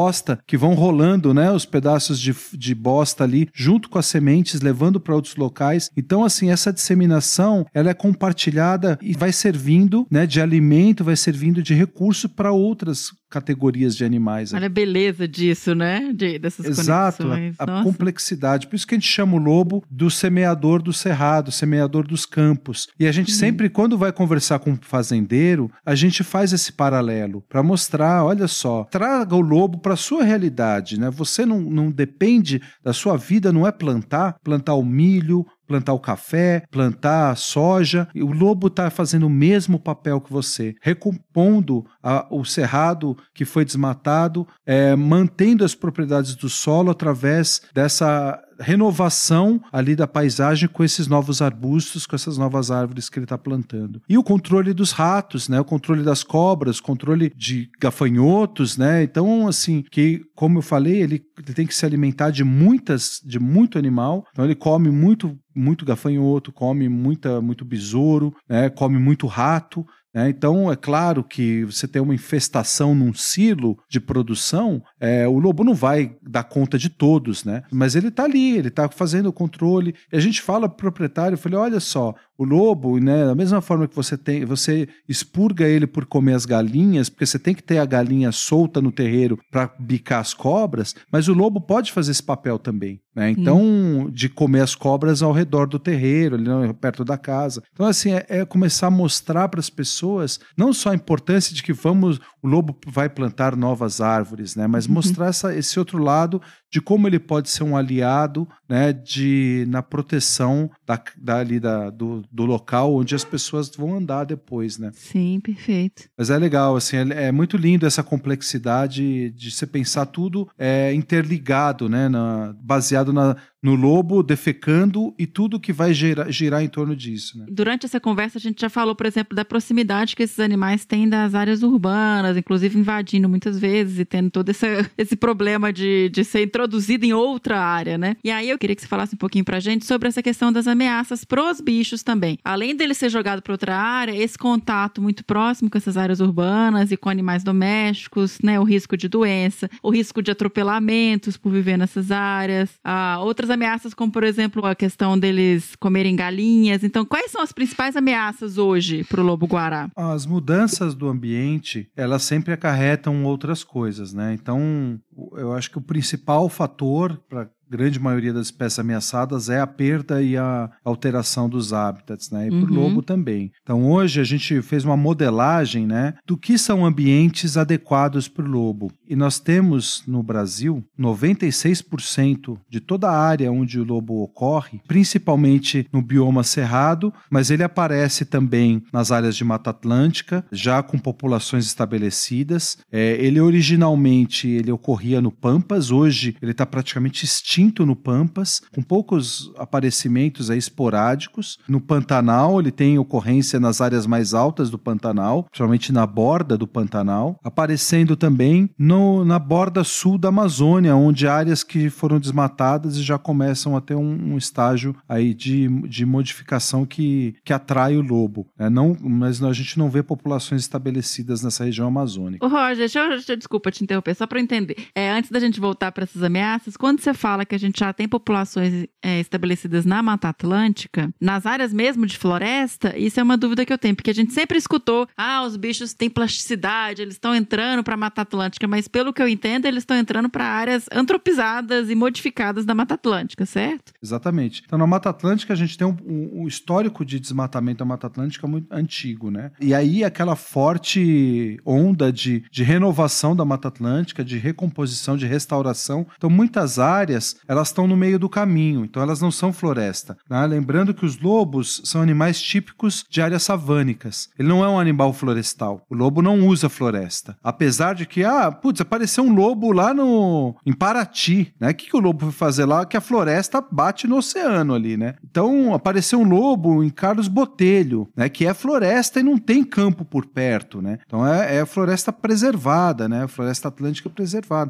rola-bosta que vão rolando né, os pedaços de, de bosta ali junto com as sementes, levando para outros locais. Então, assim, essa disseminação ela é compartilhada e vai servindo né, de alimento vai servindo de recurso para outras categorias de animais.
Olha a beleza disso, né? De, dessas
Exato,
conexões.
a, a complexidade. Por isso que a gente chama o lobo do semeador do cerrado, semeador dos campos. E a gente uhum. sempre, quando vai conversar com um fazendeiro, a gente faz esse paralelo para mostrar, olha só, traga o lobo para sua realidade, né? Você não, não depende da sua vida, não é plantar, plantar o milho, plantar o café, plantar a soja. E o lobo está fazendo o mesmo papel que você, recompondo a, o cerrado que foi desmatado, é, mantendo as propriedades do solo através dessa renovação ali da paisagem com esses novos arbustos, com essas novas árvores que ele está plantando. E o controle dos ratos, né? O controle das cobras, controle de gafanhotos, né? Então, assim, que como eu falei, ele, ele tem que se alimentar de muitas, de muito animal. Então ele come muito muito gafanhoto, come muita, muito besouro, né? come muito rato. É, então, é claro que você tem uma infestação num silo de produção, é, o lobo não vai dar conta de todos, né? Mas ele está ali, ele está fazendo o controle. E a gente fala para o proprietário, eu falei, olha só, o lobo, né, da mesma forma que você tem, você expurga ele por comer as galinhas, porque você tem que ter a galinha solta no terreiro para bicar as cobras, mas o lobo pode fazer esse papel também, né? Então, hum. de comer as cobras ao redor do terreiro, ali né, perto da casa. Então, assim, é, é começar a mostrar para as pessoas não só a importância de que vamos, o lobo vai plantar novas árvores, né, mas uhum. mostrar essa, esse outro lado de como ele pode ser um aliado, né, de na proteção da, ali da, do, do local onde as pessoas vão andar depois, né?
Sim, perfeito.
Mas é legal, assim, é, é muito lindo essa complexidade de você pensar tudo é, interligado, né? Na, baseado na, no lobo defecando e tudo que vai girar, girar em torno disso. Né?
Durante essa conversa, a gente já falou, por exemplo, da proximidade que esses animais têm das áreas urbanas, inclusive invadindo muitas vezes e tendo todo esse, [laughs] esse problema de, de ser introduzido em outra área, né? E aí eu queria que você falasse um pouquinho pra gente sobre essa questão das ameaças pros bichos também. Além dele ser jogado para outra área, esse contato muito próximo com essas áreas urbanas e com animais domésticos, né? O risco de doença, o risco de atropelamentos por viver nessas áreas, ah, outras ameaças, como por exemplo a questão deles comerem galinhas. Então, quais são as principais ameaças hoje para o lobo-guará?
As mudanças do ambiente, elas sempre acarretam outras coisas, né? Então, eu acho que o principal fator para grande maioria das espécies ameaçadas é a perda e a alteração dos hábitats, né? E uhum. para o lobo também. Então hoje a gente fez uma modelagem, né, do que são ambientes adequados para o lobo. E nós temos no Brasil 96% de toda a área onde o lobo ocorre, principalmente no bioma cerrado, mas ele aparece também nas áreas de Mata Atlântica, já com populações estabelecidas. É, ele originalmente ele ocorria no Pampas. Hoje ele está praticamente extinto no Pampas, com poucos aparecimentos aí esporádicos. No Pantanal ele tem ocorrência nas áreas mais altas do Pantanal, principalmente na borda do Pantanal, aparecendo também no, na borda sul da Amazônia, onde áreas que foram desmatadas e já começam a ter um, um estágio aí de, de modificação que, que atrai o lobo. Né? Não, mas a gente não vê populações estabelecidas nessa região amazônica.
Ô, Roger, deixa eu, deixa eu- desculpa te interromper, só para entender. É, antes da gente voltar para essas ameaças, quando você fala que a gente já tem populações é, estabelecidas na Mata Atlântica, nas áreas mesmo de floresta, isso é uma dúvida que eu tenho, porque a gente sempre escutou, ah, os bichos têm plasticidade, eles estão entrando para a Mata Atlântica, mas pelo que eu entendo, eles estão entrando para áreas antropizadas e modificadas da Mata Atlântica, certo?
Exatamente. Então, na Mata Atlântica, a gente tem um, um- um histórico de desmatamento da Mata Atlântica muito antigo, né? E aí, aquela forte onda de, de renovação da Mata Atlântica, de recomposição, de restauração. Então, muitas áreas, elas estão no meio do caminho, então elas não são floresta. né? Lembrando que os lobos são animais típicos de áreas savânicas. Ele não é um animal florestal. O lobo não usa floresta. Apesar de que, ah, putz, apareceu um lobo lá no em Paraty, né? O que, que o lobo foi fazer lá? Que a floresta bate no oceano ali, né? Então, apareceu um lobo em Carlos Botelho, né? Que é floresta e não tem campo por perto, né? Então, é, é floresta preservada, né? Floresta atlântica preservada.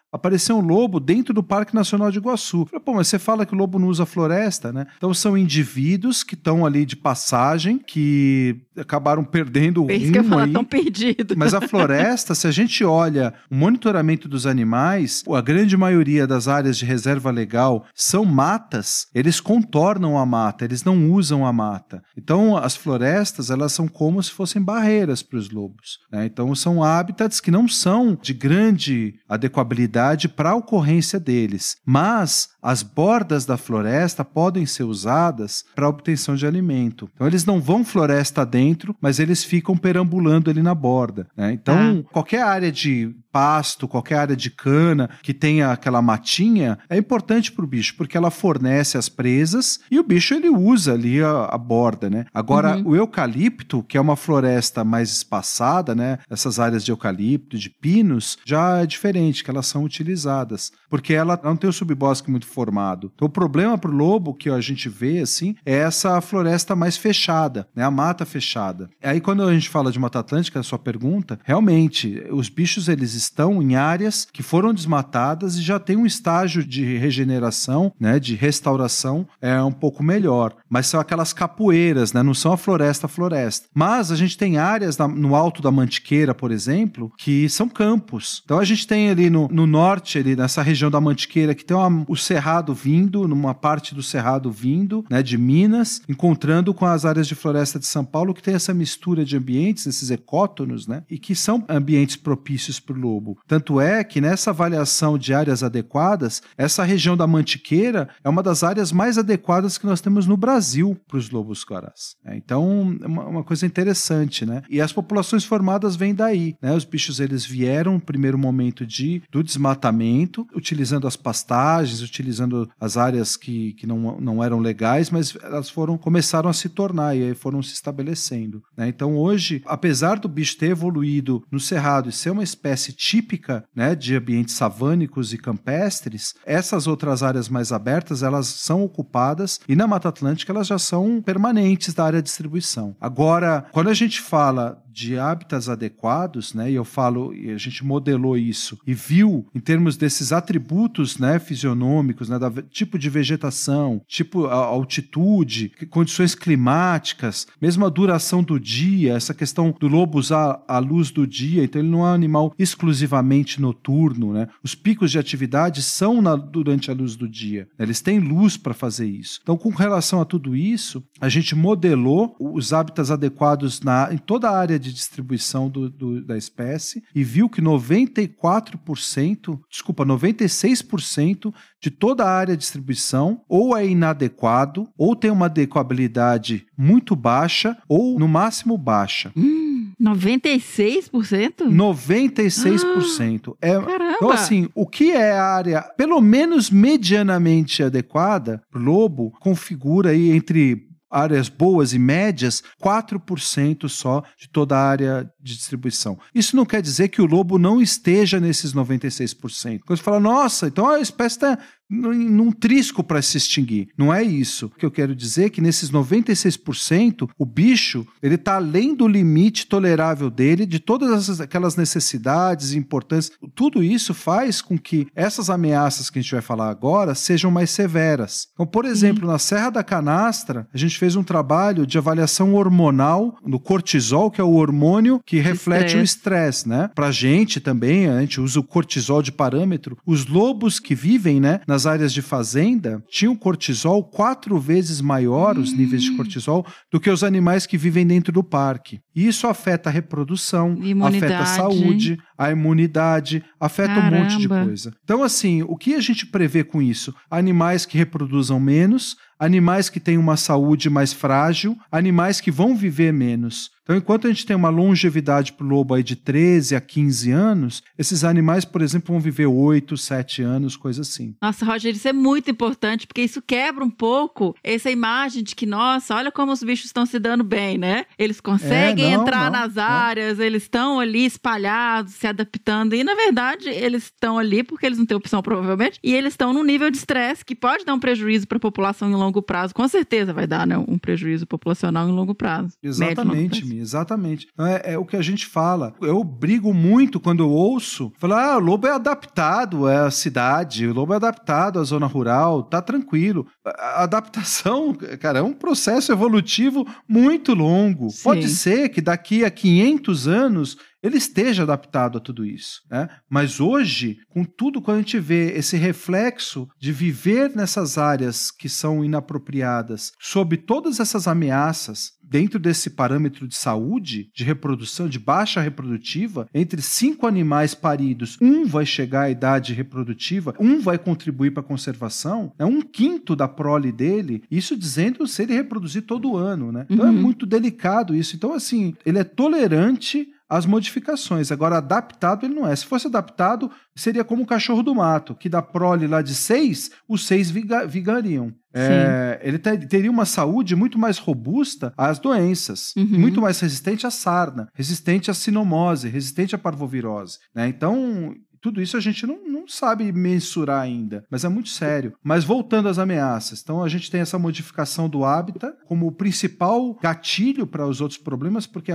Apareceu um lobo dentro do Parque Nacional de Iguaçu. Falei, Pô, mas você fala que o lobo não usa floresta, né? Então, são indivíduos que estão ali de passagem, que acabaram perdendo o
É isso que eu
rumo
falar,
aí.
tão perdido.
Mas a [laughs] floresta, se a gente olha o monitoramento dos animais, a grande maioria das áreas de reserva legal são matas, eles contornam a mata, eles não usam a mata. Então, as florestas, elas são como se fossem barreiras para os lobos. né? Então, são hábitats que não são de grande adequabilidade para a ocorrência deles, mas as bordas da floresta podem ser usadas para obtenção de alimento. Então, eles não vão floresta dentro, mas eles ficam perambulando ali na borda. né? Então, qualquer área de pasto, qualquer área de cana que tenha aquela matinha, é importante para o bicho, porque ela fornece as presas e o bicho ele usa ali a, a borda, né? Agora,
Uhum.
o eucalipto, que é uma floresta mais espaçada, né? Essas áreas de eucalipto, de pinos, já é diferente, que elas são utilizadas, porque ela não tem o subbosque muito formado. Então, o problema para o lobo que a gente vê, assim, é essa floresta mais fechada, né? A mata fechada. Aí, quando a gente fala de Mata Atlântica, a sua pergunta, realmente, os bichos, eles estão em áreas que foram desmatadas e já tem um estágio de regeneração, né? De restauração é um pouco melhor. Mas são aquelas capoeiras, né? Não são a floresta floresta. Mas a gente tem áreas no alto da Mantiqueira, por exemplo, que são campos. Então a gente tem ali no, no norte, ali nessa região da Mantiqueira, que tem uma- o cerrado vindo, numa parte do cerrado vindo, né? De Minas, encontrando com as áreas de floresta de São Paulo, que tem essa mistura de ambientes, esses ecótonos, né? E que são ambientes propícios para o lobo. Tanto é que nessa avaliação de áreas adequadas, essa região da Mantiqueira é uma das áreas mais adequadas que nós temos no Brasil para os lobos guarás. É, então, é uma, uma coisa interessante, né? E as populações formadas vêm daí, né? Os bichos eles vieram no primeiro momento de do desmatamento, utilizando as pastagens, utilizando as áreas que, que não, não eram legais, mas elas foram começaram a se tornar e aí foram se estabelecendo. né? Então, hoje, apesar do bicho ter evoluído no cerrado e ser uma espécie típica né, de ambientes savânicos e campestres, essas outras áreas mais abertas elas são ocupadas e na Mata Atlântica elas já são permanentes da área de distribuição. Agora, quando a gente fala de hábitats adequados, né, e eu falo, e a gente modelou isso e viu em termos desses atributos, né, fisionômicos, né, da tipo de vegetação, tipo altitude, condições climáticas, mesmo a duração do dia, essa questão do lobo usar a luz do dia, então ele não é um animal exclusivamente noturno, né? Os picos de atividade são na- durante a luz do dia. né? Eles têm luz para fazer isso. Então, com relação a tudo isso, a gente modelou os hábitats adequados na, em toda a área de distribuição do- do- da espécie e viu que 94%, desculpa, 96% de toda a área de distribuição ou é inadequado, ou tem uma adequabilidade muito baixa, ou no máximo baixa.
Hum, 96%?
96%. É,
Caramba!
então, assim, o que é a área, pelo menos medianamente adequada lobo, configura aí entre áreas boas e médias, 4% só de toda a área de distribuição. Isso não quer dizer que o lobo não esteja nesses 96%. Quando você fala, nossa, então a espécie está num trisco para se extinguir. Não é isso. O que eu quero dizer é que nesses 96%, o bicho ele está além do limite tolerável dele, de todas aquelas necessidades e importâncias. Tudo isso faz com que essas ameaças que a gente vai falar agora sejam mais severas. Então, por exemplo, na Serra da Canastra, a gente fez um trabalho de avaliação hormonal no cortisol, que é o hormônio que reflete o estresse, né? Pra gente também, a gente usa o cortisol de parâmetro. Os lobos que vivem, né, nas nas áreas de fazenda tinham cortisol quatro vezes maior, os níveis de hum. cortisol, do que os animais que vivem dentro do parque. E isso afeta a reprodução, imunidade. afeta a saúde, a imunidade, afeta Caramba. um monte de coisa. Então, assim, o que a gente prevê com isso? Animais que reproduzam menos, animais que têm uma saúde mais frágil, animais que vão viver menos. Então, enquanto a gente tem uma longevidade para o lobo aí de 13 a 15 anos, esses animais, por exemplo, vão viver 8, 7 anos, coisa assim.
Nossa, Roger, isso é muito importante, porque isso quebra um pouco essa imagem de que, nossa, olha como os bichos estão se dando bem, né? Eles conseguem é, não, entrar não, nas não. áreas, eles estão ali espalhados, se adaptando. E, na verdade, eles estão ali porque eles não têm opção, provavelmente, e eles estão num nível de estresse que pode dar um prejuízo para a população em longo prazo. Com certeza vai dar né, um prejuízo populacional em longo prazo.
Exatamente, Exatamente. Então, é, é, o que a gente fala. Eu brigo muito quando eu ouço falar: ah, o lobo é adaptado à cidade, o lobo é adaptado à zona rural, tá tranquilo. A adaptação, cara, é um processo evolutivo muito longo. Sim. Pode ser que daqui a 500 anos ele esteja adaptado a tudo isso. Né? Mas hoje, com tudo, quando a gente vê esse reflexo de viver nessas áreas que são inapropriadas, sob todas essas ameaças, dentro desse parâmetro de saúde, de reprodução, de baixa reprodutiva, entre cinco animais paridos, um vai chegar à idade reprodutiva, um vai contribuir para a conservação, é um quinto da prole dele, isso dizendo se ele reproduzir todo ano, né? Então é uhum. é muito delicado isso. Então, assim, ele é tolerante as modificações. Agora, adaptado ele não é. Se fosse adaptado, seria como o cachorro do mato, que da prole lá de seis, os seis viga vigariam. É, ele ter, teria uma saúde muito mais robusta às doenças, uhum. muito mais resistente à sarna, resistente à sinomose, resistente à parvovirose. Né? Então, tudo isso a gente não, não sabe mensurar ainda, mas é muito sério. Mas voltando às ameaças, então a gente tem essa modificação do hábitat como o principal gatilho para os outros problemas, porque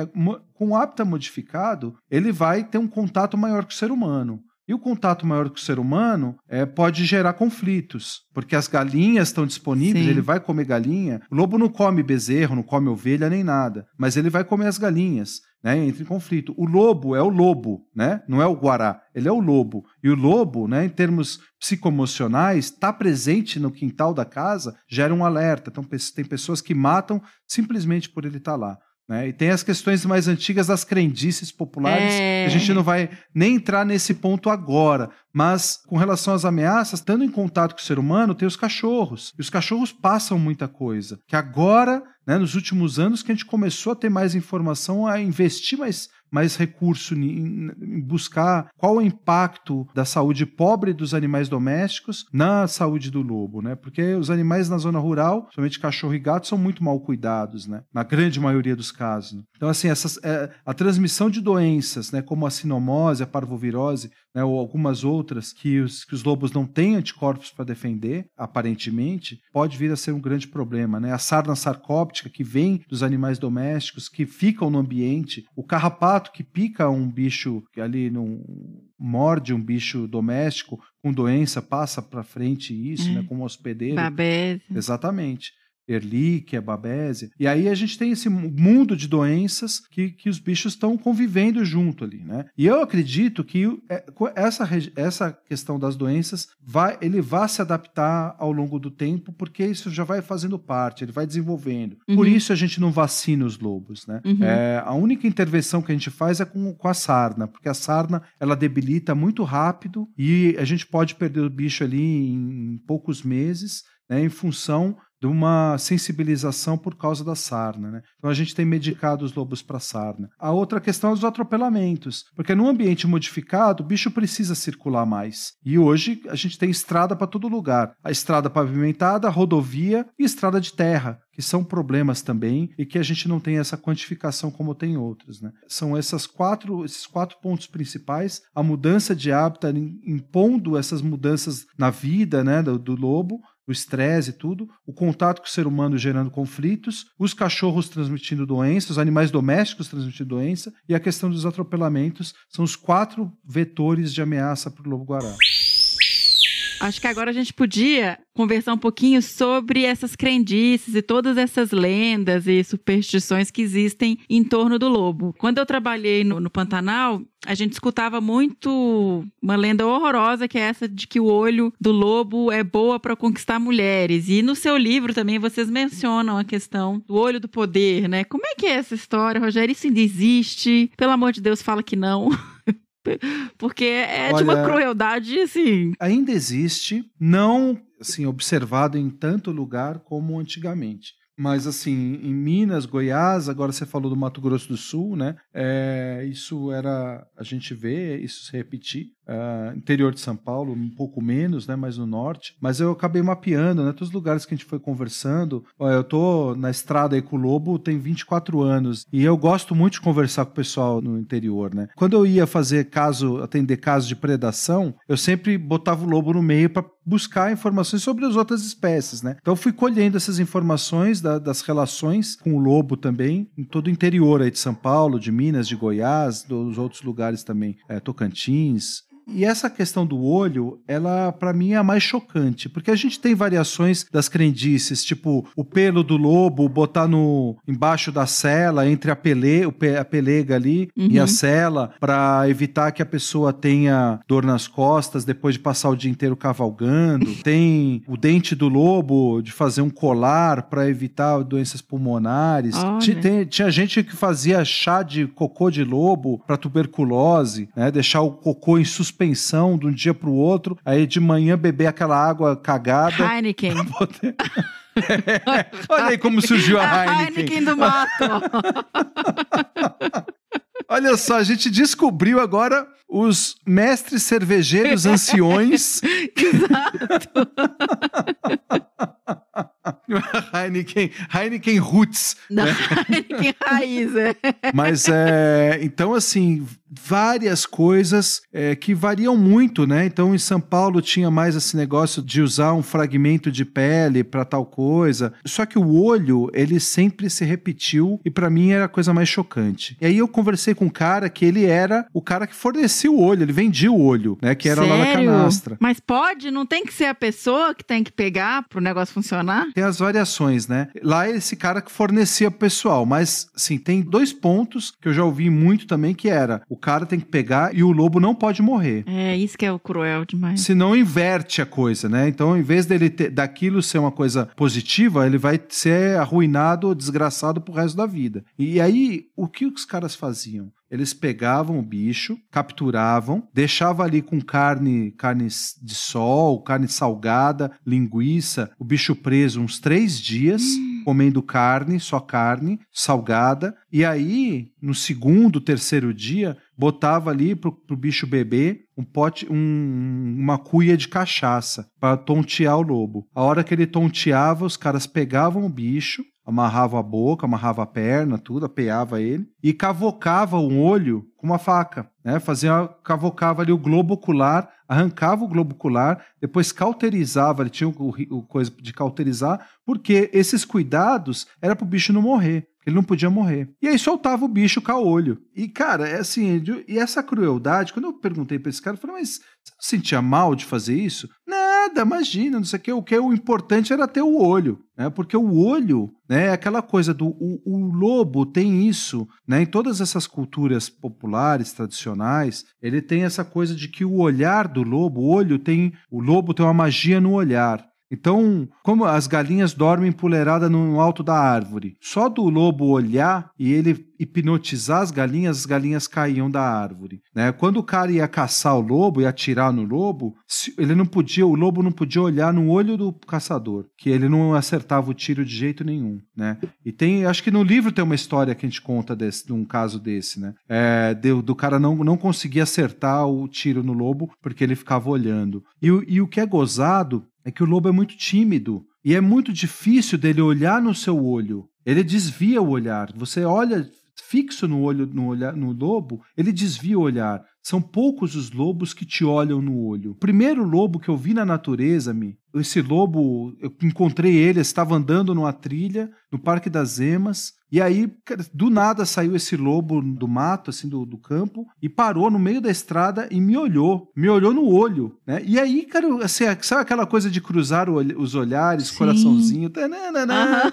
com o hábitat modificado, ele vai ter um contato maior com o ser humano. E o contato maior com o ser humano é, pode gerar conflitos, porque as galinhas estão disponíveis, Sim. ele vai comer galinha. O lobo não come bezerro, não come ovelha nem nada, mas ele vai comer as galinhas. Né, entra em conflito. O lobo é o lobo, né? não é o guará, ele é o lobo. E o lobo, né, em termos psicoemocionais, está presente no quintal da casa, gera um alerta. Então, tem pessoas que matam simplesmente por ele estar tá lá. Né? E tem as questões mais antigas das crendices populares, é... a gente não vai nem entrar nesse ponto agora, mas com relação às ameaças, estando em contato com o ser humano, tem os cachorros. E os cachorros passam muita coisa. Que agora, né, nos últimos anos, que a gente começou a ter mais informação, a investir mais mais recurso em, buscar qual o impacto da saúde pobre dos animais domésticos na saúde do lobo, né? Porque os animais na zona rural, somente cachorro e gato, são muito mal cuidados, né? Na grande maioria dos casos. Então, assim, essas, é, a transmissão de doenças, né, como a sinomose, a parvovirose, né, ou algumas outras que os, que os lobos não têm anticorpos para defender, aparentemente, pode vir a ser um grande problema. Né? A sarna sarcóptica, que vem dos animais domésticos, que ficam no ambiente, o carrapato que pica um bicho que ali não morde um bicho doméstico com doença, passa para frente isso, né, como hospedeiro.
Babese.
Exatamente. Erlíquia, babésia. E aí a gente tem esse mundo de doenças que, que os bichos estão convivendo junto ali, né? E eu acredito que é, essa, essa questão das doenças vai, ele vai se adaptar ao longo do tempo, porque isso já vai fazendo parte, ele vai desenvolvendo. Uhum. Por isso a gente não vacina os lobos, né? Uhum. É, a única intervenção que a gente faz é com, com a sarna, porque a sarna ela debilita muito rápido e a gente pode perder o bicho ali em poucos meses, né, em função de uma sensibilização por causa da sarna, né? Então a gente tem medicado os lobos para sarna. A outra questão é os atropelamentos, porque num ambiente modificado, o bicho precisa circular mais. E hoje a gente tem estrada para todo lugar. A estrada pavimentada, rodovia e estrada de terra que são problemas também e que a gente não tem essa quantificação como tem outros. Né? São essas quatro, esses quatro pontos principais: a mudança de hábitat impondo essas mudanças na vida né, do, do lobo, o estresse e tudo, o contato com o ser humano gerando conflitos, os cachorros transmitindo doenças, os animais domésticos transmitindo doença e a questão dos atropelamentos são os quatro vetores de ameaça para o lobo-guará.
Acho que agora a gente podia conversar um pouquinho sobre essas crendices e todas essas lendas e superstições que existem em torno do lobo. Quando eu trabalhei no, no Pantanal, a gente escutava muito uma lenda horrorosa que é essa de que o olho do lobo é boa para conquistar mulheres. E no seu livro também vocês mencionam a questão do olho do poder, né? Como é que é essa história, Rogério? Isso ainda existe? Pelo amor de Deus, fala que não. [laughs] [laughs] Porque é Olha, de uma crueldade, assim.
Ainda existe, não assim, observado em tanto lugar como antigamente. Mas, assim, em Minas, Goiás, agora você falou do Mato Grosso do Sul, né? É, isso era. A gente vê isso se repetir. Uh, interior de São Paulo, um pouco menos, né, mas no norte. Mas eu acabei mapeando, né, todos os lugares que a gente foi conversando. eu tô na estrada aí com o Lobo tem 24 anos e eu gosto muito de conversar com o pessoal no interior, né. Quando eu ia fazer caso, atender casos de predação, eu sempre botava o Lobo no meio para buscar informações sobre as outras espécies, né. Então fui colhendo essas informações da, das relações com o Lobo também em todo o interior aí de São Paulo, de Minas, de Goiás, dos outros lugares também, é, Tocantins, e essa questão do olho, ela para mim é a mais chocante, porque a gente tem variações das crendices, tipo o pelo do lobo botar no embaixo da cela, entre a, pele, a pelega ali uhum. e a uhum. cela, para evitar que a pessoa tenha dor nas costas depois de passar o dia inteiro cavalgando. [laughs] tem o dente do lobo de fazer um colar para evitar doenças pulmonares. Tinha, tinha gente que fazia chá de cocô de lobo para tuberculose, né? Deixar o cocô em suspensão suspensão de um dia para o outro, aí de manhã beber aquela água cagada.
Heineken. Poder... [laughs]
Olha aí como surgiu a Heineken.
A Heineken do mato. [laughs]
Olha só, a gente descobriu agora os mestres cervejeiros anciões. [laughs]
Exato. [laughs]
Heineken, Heineken Roots.
Não, né? [laughs] Heineken Raiz, é.
Mas é. Então, assim, várias coisas é, que variam muito, né? Então, em São Paulo tinha mais esse negócio de usar um fragmento de pele para tal coisa. Só que o olho, ele sempre se repetiu e para mim era a coisa mais chocante. E aí eu conversei com um cara que ele era o cara que fornecia o olho, ele vendia o olho, né? Que era
Sério?
lá na canastra.
Mas pode? Não tem que ser a pessoa que tem que pegar pro negócio funcionar?
Tem as variações, né? Lá é esse cara que fornecia pro pessoal, mas sim, tem dois pontos que eu já ouvi muito também que era o cara tem que pegar e o lobo não pode morrer.
É, isso que é o cruel demais.
Senão inverte a coisa, né? Então, em vez dele ter, daquilo ser uma coisa positiva, ele vai ser arruinado, desgraçado pro resto da vida. E aí, o que os caras faziam? Eles pegavam o bicho, capturavam, deixavam ali com carne, carne de sol, carne salgada, linguiça, o bicho preso uns três dias, hum. comendo carne, só carne, salgada. E aí, no segundo, terceiro dia, botava ali pro, pro bicho beber um pote, um, uma cuia de cachaça para tontear o lobo. A hora que ele tonteava, os caras pegavam o bicho, amarrava a boca, amarrava a perna, tudo, apeava ele e cavocava o olho com uma faca, né? Fazia, cavocava ali o globo ocular, arrancava o globo ocular, depois cauterizava, ele tinha o, o coisa de cauterizar, porque esses cuidados era para o bicho não morrer. Ele não podia morrer. E aí soltava o bicho caolho. E, cara, é assim, e essa crueldade, quando eu perguntei pra esse cara, eu falei, mas você não sentia mal de fazer isso? Nada, imagina, não sei o que. O que é o importante era ter o olho, né? Porque o olho, né, é aquela coisa do o, o lobo tem isso, né? Em todas essas culturas populares, tradicionais, ele tem essa coisa de que o olhar do lobo, o olho tem, o lobo tem uma magia no olhar. Então, como as galinhas dormem empoleirada no alto da árvore, só do lobo olhar e ele hipnotizar as galinhas, as galinhas caíam da árvore. Né? Quando o cara ia caçar o lobo e atirar no lobo, ele não podia, o lobo não podia olhar no olho do caçador, que ele não acertava o tiro de jeito nenhum. Né? E tem, acho que no livro tem uma história que a gente conta desse, de um caso desse, né? É, do, do cara não, não conseguir acertar o tiro no lobo porque ele ficava olhando. E, e o que é gozado é que o lobo é muito tímido e é muito difícil dele olhar no seu olho. Ele desvia o olhar. Você olha fixo no olho no, olhar, no lobo, ele desvia o olhar. São poucos os lobos que te olham no olho. O primeiro lobo que eu vi na natureza, me esse lobo, eu encontrei ele, estava andando numa trilha no Parque das Emas, e aí, do nada, saiu esse lobo do mato, assim, do, do campo, e parou no meio da estrada e me olhou. Me olhou no olho, né? E aí, cara, assim, sabe aquela coisa de cruzar o, os olhares, Sim. coraçãozinho? Tananana, [laughs]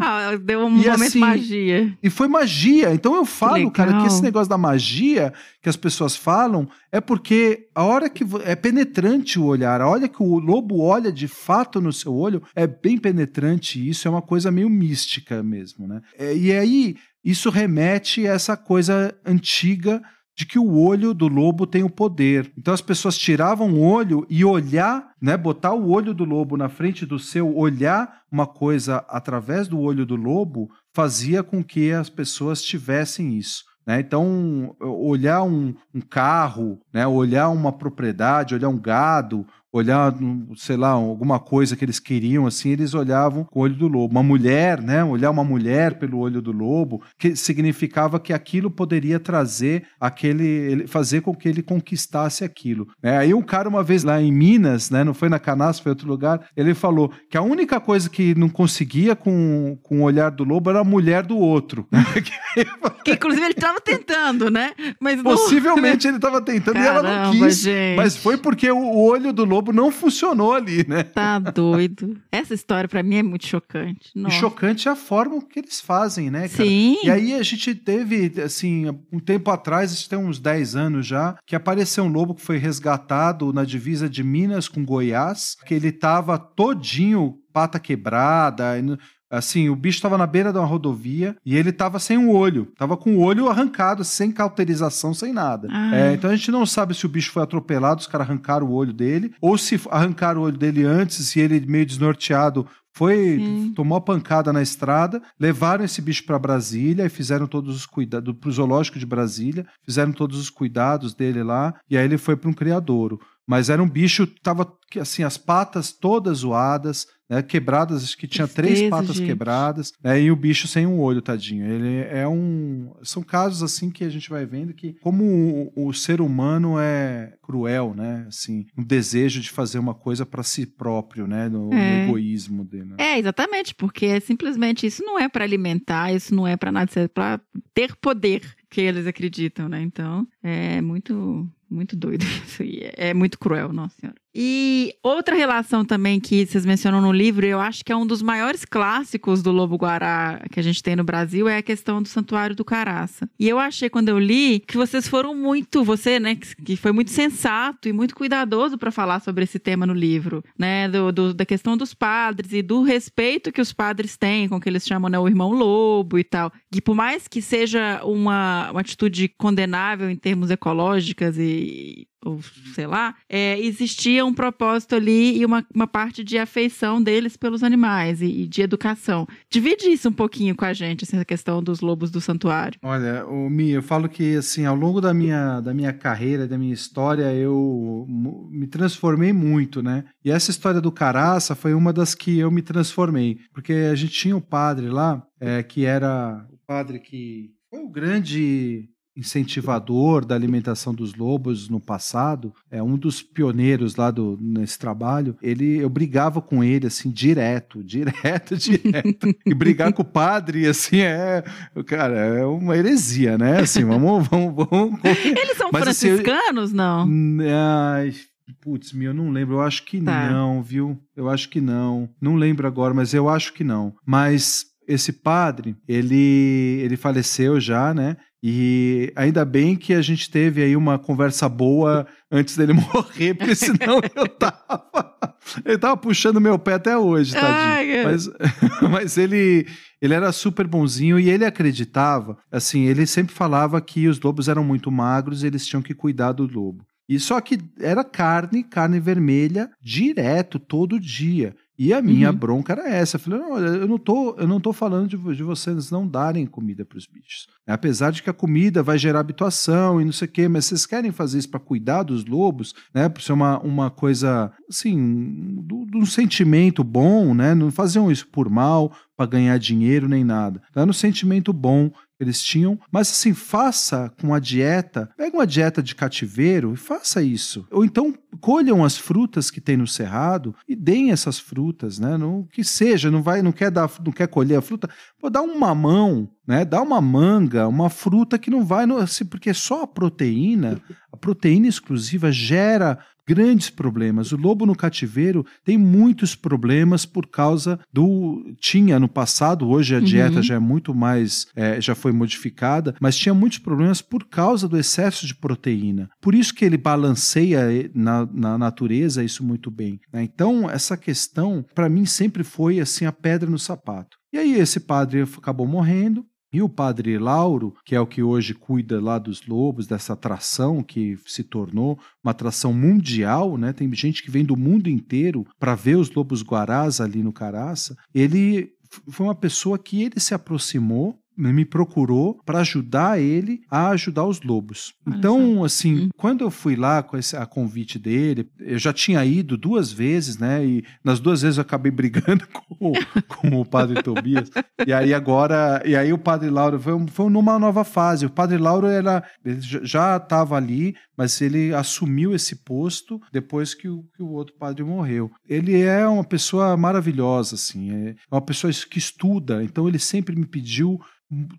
ah, deu um e momento assim, magia.
E foi magia. Então eu falo, cara, que esse negócio da magia que as pessoas falam é porque a hora que é penetrante o olhar, a hora que o lobo olha de fato no seu olho, é bem penetrante isso, é uma coisa meio mística mesmo, né? É, e aí isso remete a essa coisa antiga de que o olho do lobo tem o poder. Então as pessoas tiravam o olho e olhar, né, botar o olho do lobo na frente do seu, olhar uma coisa através do olho do lobo, fazia com que as pessoas tivessem isso. Né? Então, olhar um, um carro, né? olhar uma propriedade, olhar um gado, olhar, sei lá, alguma coisa que eles queriam, assim, eles olhavam com o olho do lobo. Uma mulher, né? Olhar uma mulher pelo olho do lobo, que significava que aquilo poderia trazer aquele, fazer com que ele conquistasse aquilo. Né? Aí um cara uma vez lá em Minas, né? Não foi na Canas, foi em outro lugar, ele falou que a única coisa que não conseguia com, com o olhar do lobo era a mulher do outro. [laughs]
que inclusive ele estava tentando, né?
Mas não... Possivelmente ele estava tentando Caramba, e ela não quis. Gente. Mas foi porque o olho do lobo Globo não funcionou ali, né?
Tá doido. Essa história para mim é muito chocante.
Nossa. E chocante é a forma que eles fazem, né,
cara? Sim.
E aí a gente teve, assim, um tempo atrás, isso tem uns 10 anos já, que apareceu um lobo que foi resgatado na divisa de Minas com Goiás, que ele tava todinho pata quebrada, Assim, o bicho estava na beira de uma rodovia e ele estava sem um olho. Tava com o olho arrancado, sem cauterização, sem nada. É, então a gente não sabe se o bicho foi atropelado, os caras arrancaram o olho dele, ou se arrancaram o olho dele antes e ele meio desnorteado foi Sim. tomou a pancada na estrada, levaram esse bicho para Brasília e fizeram todos os cuidados para o zoológico de Brasília, fizeram todos os cuidados dele lá e aí ele foi para um criadouro. Mas era um bicho que tava assim as patas todas zoadas, né, quebradas, acho que tinha Tristeza, três patas gente. quebradas, né, e o bicho sem um olho, tadinho. Ele é um. São casos assim que a gente vai vendo que, como o, o ser humano é cruel, né? Assim, um desejo de fazer uma coisa para si próprio, né? No, é. no egoísmo dele. Né?
É, exatamente, porque é simplesmente isso não é para alimentar, isso não é para nada, isso é para ter poder que eles acreditam, né? Então, é muito muito doido [laughs] isso aí. É muito cruel, nossa senhora. E outra relação também que vocês mencionam no livro, eu acho que é um dos maiores clássicos do Lobo Guará que a gente tem no Brasil, é a questão do Santuário do Caraça. E eu achei, quando eu li, que vocês foram muito, você, né, que foi muito sensato e muito cuidadoso para falar sobre esse tema no livro, né, do, do, da questão dos padres e do respeito que os padres têm com o que eles chamam, né, o irmão lobo e tal. Que por mais que seja uma, uma atitude condenável em termos ecológicas e ou sei lá, é, existia um propósito ali e uma, uma parte de afeição deles pelos animais e, e, de educação. Divide isso um pouquinho com a gente, essa questão dos lobos do santuário.
Olha, o Mi, eu falo que assim, ao longo da minha, da minha carreira, da minha história, eu me transformei muito, né? E essa história do caraça foi uma das que eu me transformei, porque a gente tinha o um padre lá, é, que era o padre que foi o grande incentivador da alimentação dos lobos no passado, é um dos pioneiros lá do, nesse trabalho, ele eu brigava com ele assim direto, [laughs] direto, direto. e brigar com o padre assim é, cara, é uma heresia, né? Assim, vamos, [laughs] vamos, vamos.
Eles são Mas, franciscanos, assim, não?
Ai, Putz, eu não lembro. Eu acho que tá. não, viu? Eu acho que não. Não lembro agora, mas eu acho que não. Mas esse padre, ele, ele faleceu já, né? E ainda bem que a gente teve aí uma conversa boa antes dele [laughs] morrer, porque senão eu tava. Ele tava puxando meu pé até hoje, tadinho.
Ai,
mas, [laughs] mas ele, ele era super bonzinho e ele acreditava, assim, ele sempre falava que os lobos eram muito magros e eles tinham que cuidar do lobo. E só que era carne, carne vermelha, direto, todo dia. E a minha
Uhum.
bronca era essa. Eu falei, não, eu não tô, eu não tô falando de, de vocês não darem comida para os bichos. Apesar de que a comida vai gerar habituação e não sei o quê, mas vocês querem fazer isso para cuidar dos lobos, né? Por ser uma, uma coisa, assim, do- de um sentimento bom, né? Não faziam isso por mal, para ganhar dinheiro nem nada. Então, era um sentimento bom eles tinham, mas assim, faça com a dieta, pega uma dieta de cativeiro e faça isso. Ou então colham as frutas que tem no cerrado e deem essas frutas, né? No que seja, não vai, não quer dar, não quer colher a fruta, pô, dá um mamão, né? Dá uma manga, uma fruta que não vai, no, assim, porque só a proteína, a proteína exclusiva gera grandes problemas. O lobo no cativeiro tem muitos problemas por causa do. Tinha no passado, hoje a dieta
Uhum.
já é muito mais. é, já foi modificada, mas tinha muitos problemas por causa do excesso de proteína. Por isso que ele balanceia eh, na, na natureza isso muito bem. né? Então, essa questão, para mim, sempre foi assim a pedra no sapato. E aí, esse padre acabou morrendo. E o padre Lauro, que é o que hoje cuida lá dos lobos, dessa atração que se tornou uma atração mundial, né? Tem gente que vem do mundo inteiro para ver os lobos guarás ali no Caraça. Ele foi uma pessoa que ele se aproximou, me procurou para ajudar ele a ajudar os lobos. Então, assim,
Hum.
quando eu fui lá com esse a convite dele, eu já tinha ido duas vezes, né? E nas duas vezes eu acabei [laughs] brigando com, o- com o padre Tobias. E aí agora, e aí o padre Lauro foi, foi numa nova fase. O padre Lauro era, já estava ali, mas ele assumiu esse posto depois que o, que o outro padre morreu. Ele é uma pessoa maravilhosa, assim, é uma pessoa que estuda, então ele sempre me pediu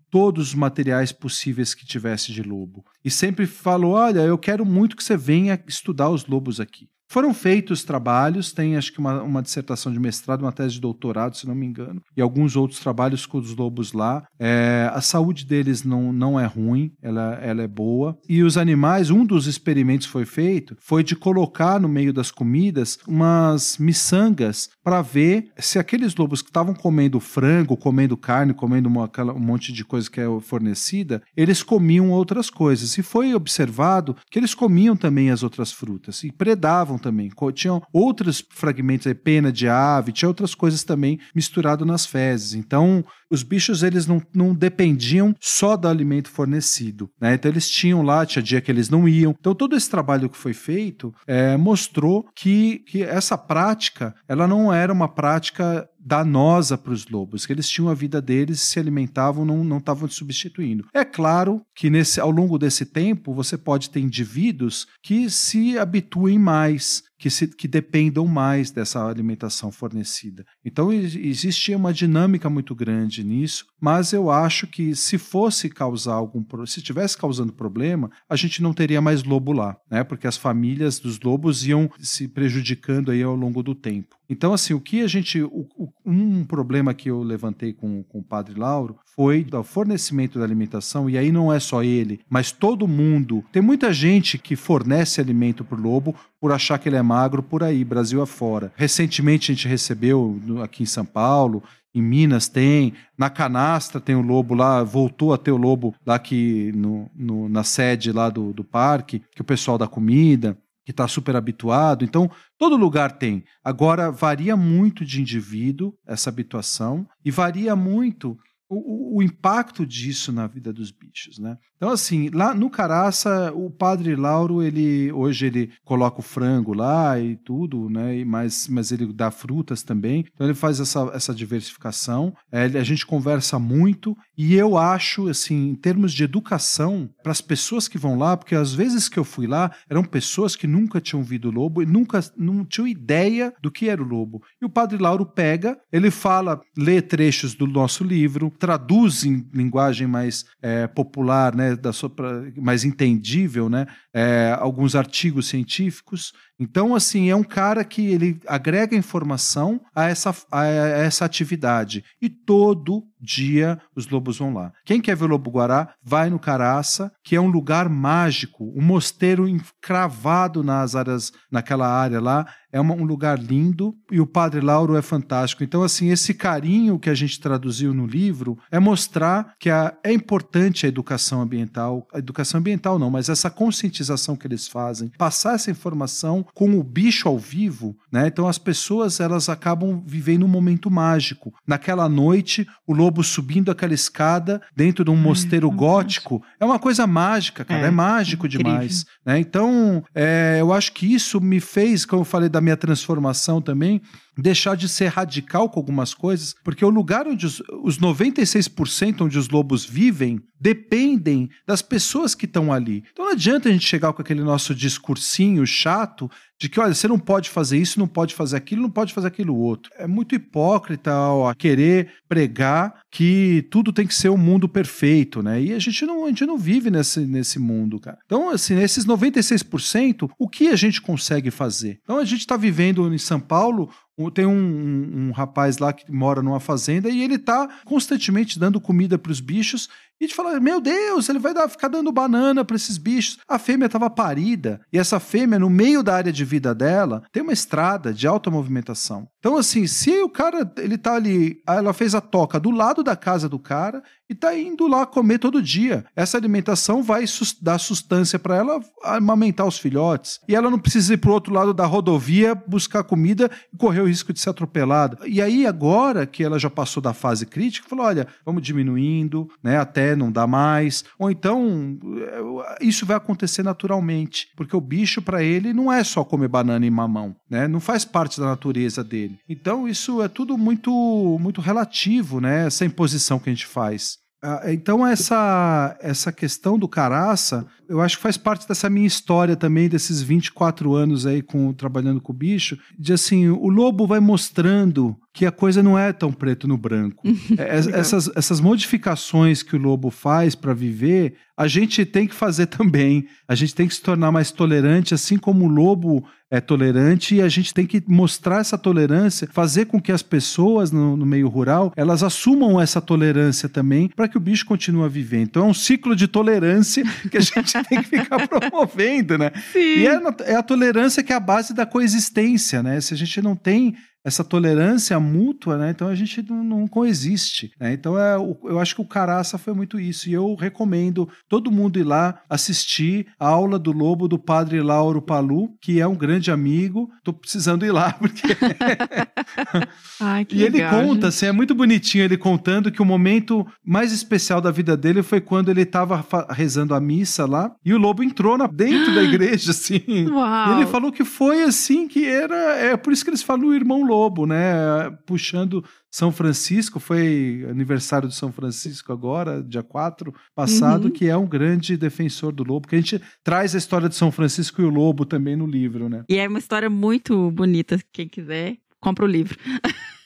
todos os materiais possíveis que tivesse de lobo. E sempre falou: olha, eu quero muito que você venha estudar os lobos aqui. Foram feitos trabalhos, tem acho que uma, uma dissertação de mestrado, uma tese de doutorado, se não me engano, e alguns outros trabalhos com os lobos lá. É, a saúde deles não, não é ruim, ela, ela é boa. E os animais, um dos experimentos foi feito, foi de colocar no meio das comidas umas miçangas para ver se aqueles lobos que estavam comendo frango, comendo carne, comendo uma, aquela- um monte de coisa que é fornecida, eles comiam outras coisas. E foi observado que eles comiam também as outras frutas e predavam também. Tinham outros fragmentos, aí, pena de ave, tinha outras coisas também misturado nas fezes. Então, os bichos eles não, não dependiam só do alimento fornecido, né? Então eles tinham lá, tinha dia que eles não iam. Então todo esse trabalho que foi feito é, mostrou que, que essa prática ela não era uma prática danosa para os lobos, que eles tinham a vida deles, se alimentavam, não estavam substituindo. É claro que nesse, ao longo desse tempo você pode ter indivíduos que se habituem mais, que, se, que dependam mais dessa alimentação fornecida. Então ex- existe uma dinâmica muito grande nisso, mas eu acho que se fosse causar algum se estivesse causando problema, a gente não teria mais lobo lá, né? Porque as famílias dos lobos iam se prejudicando aí ao longo do tempo. Então, assim, o que a gente. o- o- um problema que eu levantei com, com o padre Lauro foi do fornecimento da alimentação, e aí não é só ele, mas todo mundo. Tem muita gente que fornece alimento para o lobo por achar que ele é magro por aí, Brasil afora. Recentemente a gente recebeu aqui em São Paulo. Em Minas tem, na canastra tem o lobo lá, voltou a ter o lobo lá que no, no- na sede lá do, do parque, que o pessoal dá comida, que está super habituado. Então, todo lugar tem. Agora, varia muito de indivíduo essa habituação e varia muito o, o- o impacto disso na vida dos bichos, né? Então, assim, lá no Caraça, o padre Lauro, ele hoje ele coloca o frango lá e tudo, né? Mas, mas ele dá frutas também. Então ele faz essa, essa diversificação. É, a gente conversa muito e eu acho, assim, em termos de educação, para as pessoas que vão lá, porque às vezes que eu fui lá, eram pessoas que nunca tinham ouvido o lobo e nunca não tinham ideia do que era o lobo. E o padre Lauro pega, ele fala, lê trechos do nosso livro, traduz em linguagem mais é, popular, né, da sua, mais entendível, né, é, alguns artigos científicos. Então, assim, é um cara que ele agrega informação a essa, a essa atividade. E todo dia os lobos vão lá. Quem quer ver o lobo guará, vai no Caraça, que é um lugar mágico, um mosteiro encravado nas áreas, naquela área lá. É uma, um lugar lindo e o Padre Lauro é fantástico. Então, assim, esse carinho que a gente traduziu no livro é mostrar que a, é importante a educação ambiental. A educação ambiental não, mas essa conscientização que eles fazem, passar essa informação com o bicho ao vivo, né? Então as pessoas elas acabam vivendo um momento mágico. Naquela noite, o lobo subindo aquela escada dentro de um mosteiro gótico. É uma coisa mágica, cara. É, é mágico incrível. demais. Né? Então, é, eu acho que isso me fez, como eu falei da minha transformação também, deixar de ser radical com algumas coisas, porque o lugar onde os, os 96% onde os lobos vivem dependem das pessoas que estão ali. Então não adianta a gente chegar com aquele nosso discursinho chato de que, olha, você não pode fazer isso, não pode fazer aquilo, não pode fazer aquilo outro. É muito hipócrita ó, querer pregar que tudo tem que ser um mundo perfeito, né? E a gente não, a gente não vive nesse, nesse mundo, cara. Então, assim, nesses 96%, o que a gente consegue fazer? Então, a gente está vivendo em São Paulo tem um, um, um, rapaz lá que mora numa fazenda e ele tá constantemente dando comida para os bichos e a gente fala, meu Deus, ele vai dar, ficar dando banana para esses bichos. A fêmea estava parida e essa fêmea, no meio da área de vida dela, tem uma estrada de alta movimentação. Então, assim, se o cara, ele tá ali, ela fez a toca do lado da casa do cara e tá indo lá comer todo dia. Essa alimentação vai dar sustância para ela amamentar os filhotes. E ela não precisa ir pro outro lado da rodovia buscar comida e correr o risco de ser atropelada. E aí, agora que ela já passou da fase crítica, falou: olha, vamos diminuindo, né? Até não dá mais. Ou então, eh, isso vai acontecer naturalmente. Porque o bicho, para ele, não é só comer banana e mamão, né? Não faz parte da natureza dele. Então isso é tudo muito muito relativo, né? Essa imposição que a gente faz. Ah, então essa essa questão do caraça, eu acho que faz parte dessa minha história também desses 24 anos aí com trabalhando com o bicho, de assim, o lobo vai mostrando que a coisa não é tão preto no branco. [laughs] É, essas, essas modificações que o lobo faz para viver, a gente tem que fazer [laughs] também. A gente tem que se tornar mais tolerante, assim como o lobo é tolerante, e a gente tem que mostrar essa tolerância, fazer com que as pessoas no, no meio rural elas assumam essa tolerância também, para que o bicho continue a viver. Então é um ciclo de tolerância [laughs] que a gente tem que ficar [laughs] promovendo, né? Sim. E é, é a tolerância que é a base da coexistência, né? Se a gente não tem essa tolerância mútua, né? Então a gente não, não coexiste. Né? Então é, eu acho que o Caraça foi muito isso. E eu recomendo todo mundo ir lá assistir a aula do Lobo do Padre Lauro Palu, que é um grande amigo. Tô precisando ir lá, [laughs] porque.
Ai,
e
ele
conta, assim, é muito bonitinho ele contando que o momento mais especial da vida dele foi quando ele estava rezando a missa lá e o lobo entrou na, dentro da [gasps] igreja, assim.
Uau.
E ele falou que foi assim que era. É por isso que eles falam o irmão lobo Lobo, né? Puxando São Francisco, foi aniversário de São Francisco agora, dia 4 passado, uhum. que é um grande defensor do lobo, que a gente traz a história de São Francisco e o lobo também no livro, né?
E é uma história muito bonita, quem quiser, compra o livro.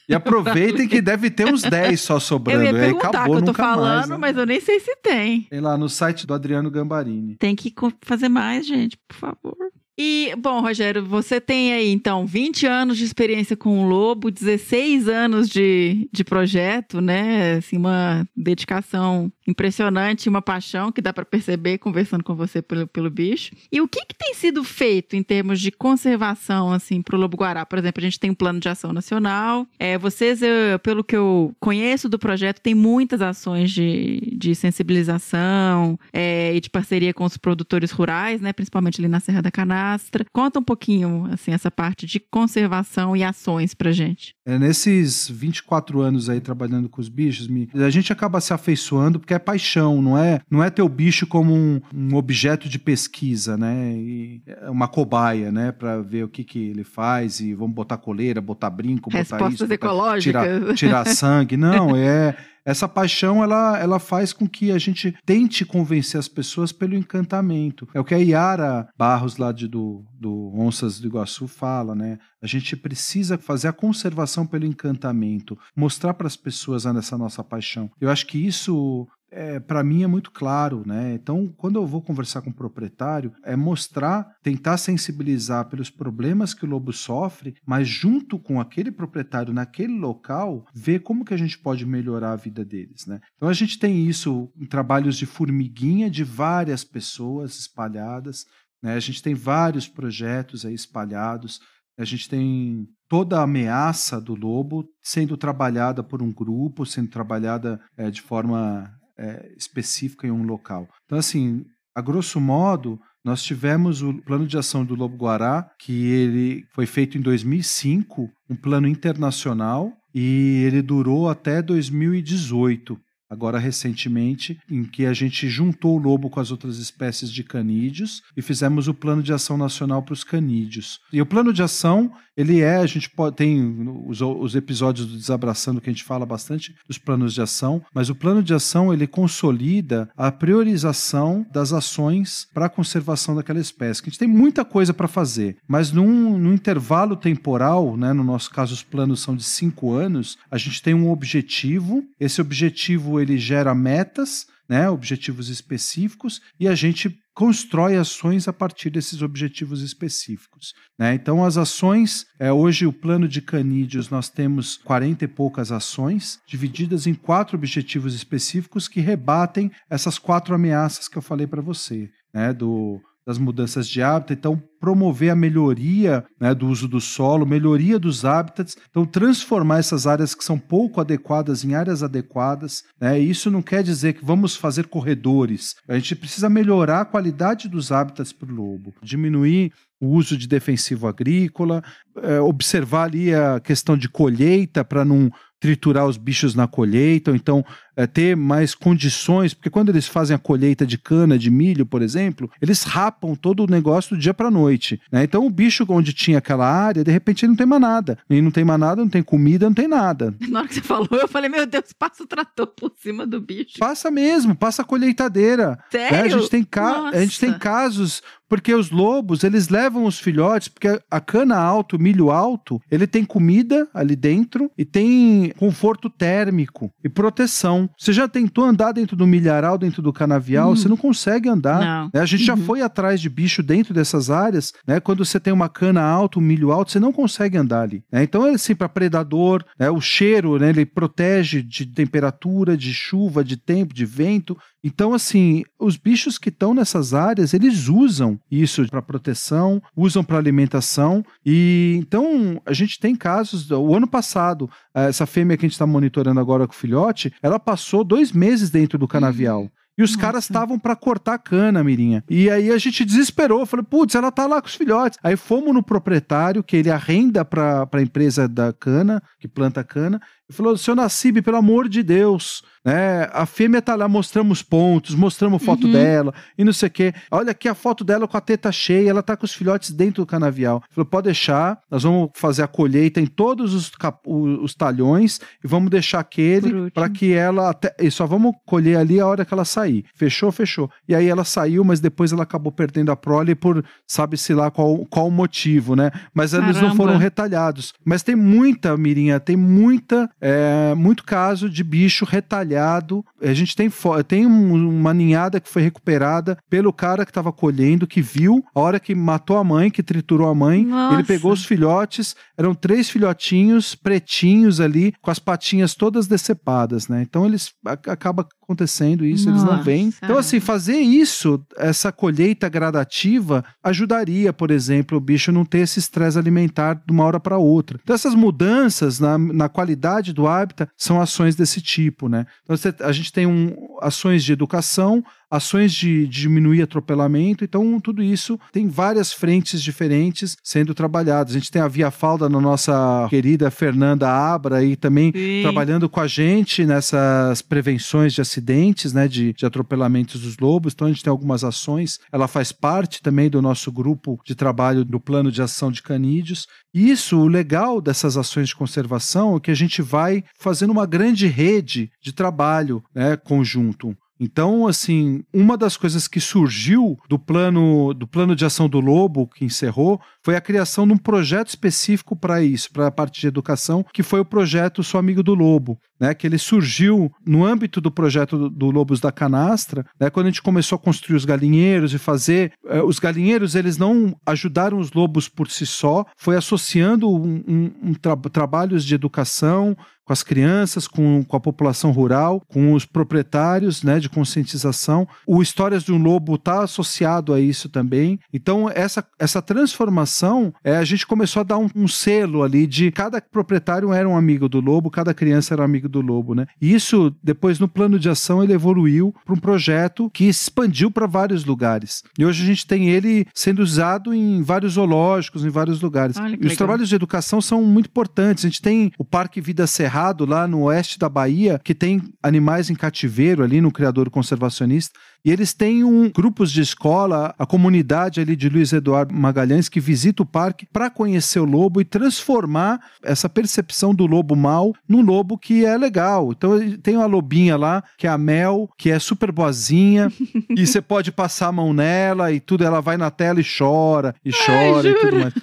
E aproveitem que deve ter uns 10 [laughs] só sobrando.
Eu ia
perguntar acabou,
que eu tô falando,
mais, né?
mas eu nem sei se tem.
Tem lá no site do Adriano Gambarini.
Tem que fazer mais, gente, por favor. E, bom, Rogério, você tem aí, então, 20 anos de experiência com o Lobo, 16 anos de, de projeto, né? Assim, uma dedicação impressionante, uma paixão que dá para perceber conversando com você pelo, pelo bicho. E o que, que tem sido feito em termos de conservação, assim, para o lobo-guará? Por exemplo, a gente tem um plano de ação nacional. É, vocês, eu, pelo que eu conheço do projeto, tem muitas ações de, de sensibilização é, e de parceria com os produtores rurais, né? Principalmente ali na Serra da Canastra. Conta um pouquinho, assim, essa parte de conservação e ações pra gente.
É, nesses 24 anos aí trabalhando com os bichos, a gente acaba se afeiçoando porque é paixão, não é, não é ter o bicho como um, um objeto de pesquisa, né? E é uma cobaia, né? Para ver o que, que ele faz e vamos botar coleira, botar brinco,
Respostas
botar isso, botar,
ecológicas.
Tirar, tirar [laughs] sangue. Não, é essa paixão ela, ela faz com que a gente tente convencer as pessoas pelo encantamento. É o que a Yara Barros, lá de, do, do Onças do Iguaçu, fala, né? A gente precisa fazer a conservação pelo encantamento, mostrar para as pessoas nessa nossa paixão. Eu acho que isso é, para mim é muito claro, né? Então, quando eu vou conversar com o proprietário, é mostrar, tentar sensibilizar pelos problemas que o lobo sofre, mas junto com aquele proprietário naquele local, ver como que a gente pode melhorar a vida deles, né? Então a gente tem isso em trabalhos de formiguinha de várias pessoas espalhadas, né? A gente tem vários projetos aí espalhados. A gente tem toda a ameaça do lobo sendo trabalhada por um grupo, sendo trabalhada é, de forma é, específica em um local. Então, assim, a grosso modo, nós tivemos o plano de ação do Lobo Guará, que ele foi feito em 2005, um plano internacional, e ele durou até 2018 agora recentemente, em que a gente juntou o lobo com as outras espécies de canídeos e fizemos o plano de ação nacional para os canídeos. E o plano de ação, ele é, a gente pode, tem os, os episódios do Desabraçando que a gente fala bastante dos planos de ação, mas o plano de ação, ele consolida a priorização das ações para a conservação daquela espécie. Que a gente tem muita coisa para fazer, mas num, num intervalo temporal, né, no nosso caso os planos são de cinco anos, a gente tem um objetivo, esse objetivo ele gera metas, né, objetivos específicos, e a gente constrói ações a partir desses objetivos específicos. Né? Então, as ações, é, hoje o plano de canídeos, nós temos 40 e poucas ações, divididas em quatro objetivos específicos que rebatem essas quatro ameaças que eu falei para você, né? do das mudanças de hábito, então promover a melhoria né, do uso do solo, melhoria dos hábitats, então transformar essas áreas que são pouco adequadas em áreas adequadas. Né, isso não quer dizer que vamos fazer corredores. A gente precisa melhorar a qualidade dos hábitats para o lobo, diminuir o uso de defensivo agrícola, é, observar ali a questão de colheita para não triturar os bichos na colheita, ou então é, ter mais condições, porque quando eles fazem a colheita de cana, de milho, por exemplo, eles rapam todo o negócio do dia para noite. Né? Então o bicho onde tinha aquela área, de repente ele não tem mais nada. E não tem mais nada, não tem comida, não tem nada. [laughs]
Na hora que você falou, eu falei, meu Deus, passa o trator por cima do bicho.
Passa mesmo, passa a colheitadeira.
Sério?
Né? A, gente tem ca... a gente tem casos porque os lobos, eles levam os filhotes, porque a cana alto, o milho alto, ele tem comida ali dentro e tem conforto térmico e proteção. Você já tentou andar dentro do milharal, dentro do canavial? Hum. Você não consegue andar.
Não.
Né? A gente
uhum.
já foi atrás de bicho dentro dessas áreas, né? Quando você tem uma cana alta, um milho alto, você não consegue andar ali. Né? Então, é assim, para predador, né? o cheiro, né? ele protege de temperatura, de chuva, de tempo, de vento. Então, assim, os bichos que estão nessas áreas, eles usam isso para proteção, usam para alimentação. E então a gente tem casos. O ano passado, essa fêmea que a gente está monitorando agora com o filhote, ela passou dois meses dentro do canavial. E os Nossa. caras estavam para cortar a cana, Mirinha. E aí a gente desesperou. Falei, putz, ela tá lá com os filhotes. Aí fomos no proprietário, que ele arrenda para a empresa da cana, que planta cana. Falou, seu Nassib, pelo amor de Deus, né? A fêmea tá lá, mostramos pontos, mostramos foto uhum. dela e não sei o quê. Olha aqui a foto dela com a teta cheia, ela tá com os filhotes dentro do canavial. Falou, pode deixar, nós vamos fazer a colheita em todos os, os talhões e vamos deixar aquele para que ela até, e só vamos colher ali a hora que ela sair. Fechou, fechou. E aí ela saiu, mas depois ela acabou perdendo a prole por sabe-se lá qual, qual o motivo, né? Mas Caramba. eles não foram retalhados. Mas tem muita, Mirinha, tem muita, é, muito caso de bicho retalhado a gente tem, tem uma ninhada que foi recuperada pelo cara que estava colhendo, que viu a hora que matou a mãe, que triturou a mãe. Nossa. Ele pegou os filhotes, eram três filhotinhos pretinhos ali, com as patinhas todas decepadas, né? Então eles acaba acontecendo isso, Nossa. eles não vêm. Então, assim, fazer isso, essa colheita gradativa, ajudaria, por exemplo, o bicho não ter esse estresse alimentar de uma hora para outra. Então, essas mudanças na, na qualidade do hábitat são ações desse tipo, né? Então, a gente tem um, ações de educação, ações de, de diminuir atropelamento. Então, tudo isso tem várias frentes diferentes sendo trabalhadas. A gente tem a Via Falda na nossa querida Fernanda Abra aí também Sim. trabalhando com a gente nessas prevenções de acidentes, né, de, de atropelamentos dos lobos. Então, a gente tem algumas ações. Ela faz parte também do nosso grupo de trabalho do plano de ação de canídeos. Isso, o legal dessas ações de conservação é que a gente vai fazendo uma grande rede de trabalho né, conjunto. Então, assim, uma das coisas que surgiu do plano do plano de ação do Lobo, que encerrou, foi a criação de um projeto específico para isso, para a parte de educação, que foi o projeto Sou Amigo do Lobo. né, que ele surgiu no âmbito do projeto do, do Lobos da Canastra, né, quando a gente começou a construir os galinheiros e fazer. Eh, os galinheiros, eles não ajudaram os lobos por si só, foi associando um, um, um tra trabalhos de educação, com as crianças, com, com a população rural, com os proprietários né, de conscientização. O Histórias de um Lobo está associado a isso também. Então, essa, essa transformação, é, a gente começou a dar um, um, selo ali de cada proprietário era um amigo do lobo, cada criança era um amigo do lobo. Né? E isso, depois, no plano de ação, ele evoluiu para um projeto que expandiu para vários lugares. E hoje a gente tem ele sendo usado em vários zoológicos, em vários lugares. e os legal. trabalhos de educação são muito importantes. A gente tem o Parque Vida Serra cerrado lá no oeste da Bahia, que tem animais em cativeiro ali no criador conservacionista. E eles têm um, grupos de escola, a comunidade ali de Luiz Eduardo Magalhães, que visita o parque para conhecer o lobo e transformar essa percepção do lobo mal num lobo que é legal. Então tem uma lobinha lá, que é a Mel, que é super boazinha, [laughs] e você pode passar a mão nela e tudo, ela vai na tela e chora, e chora Ai, e tudo mais.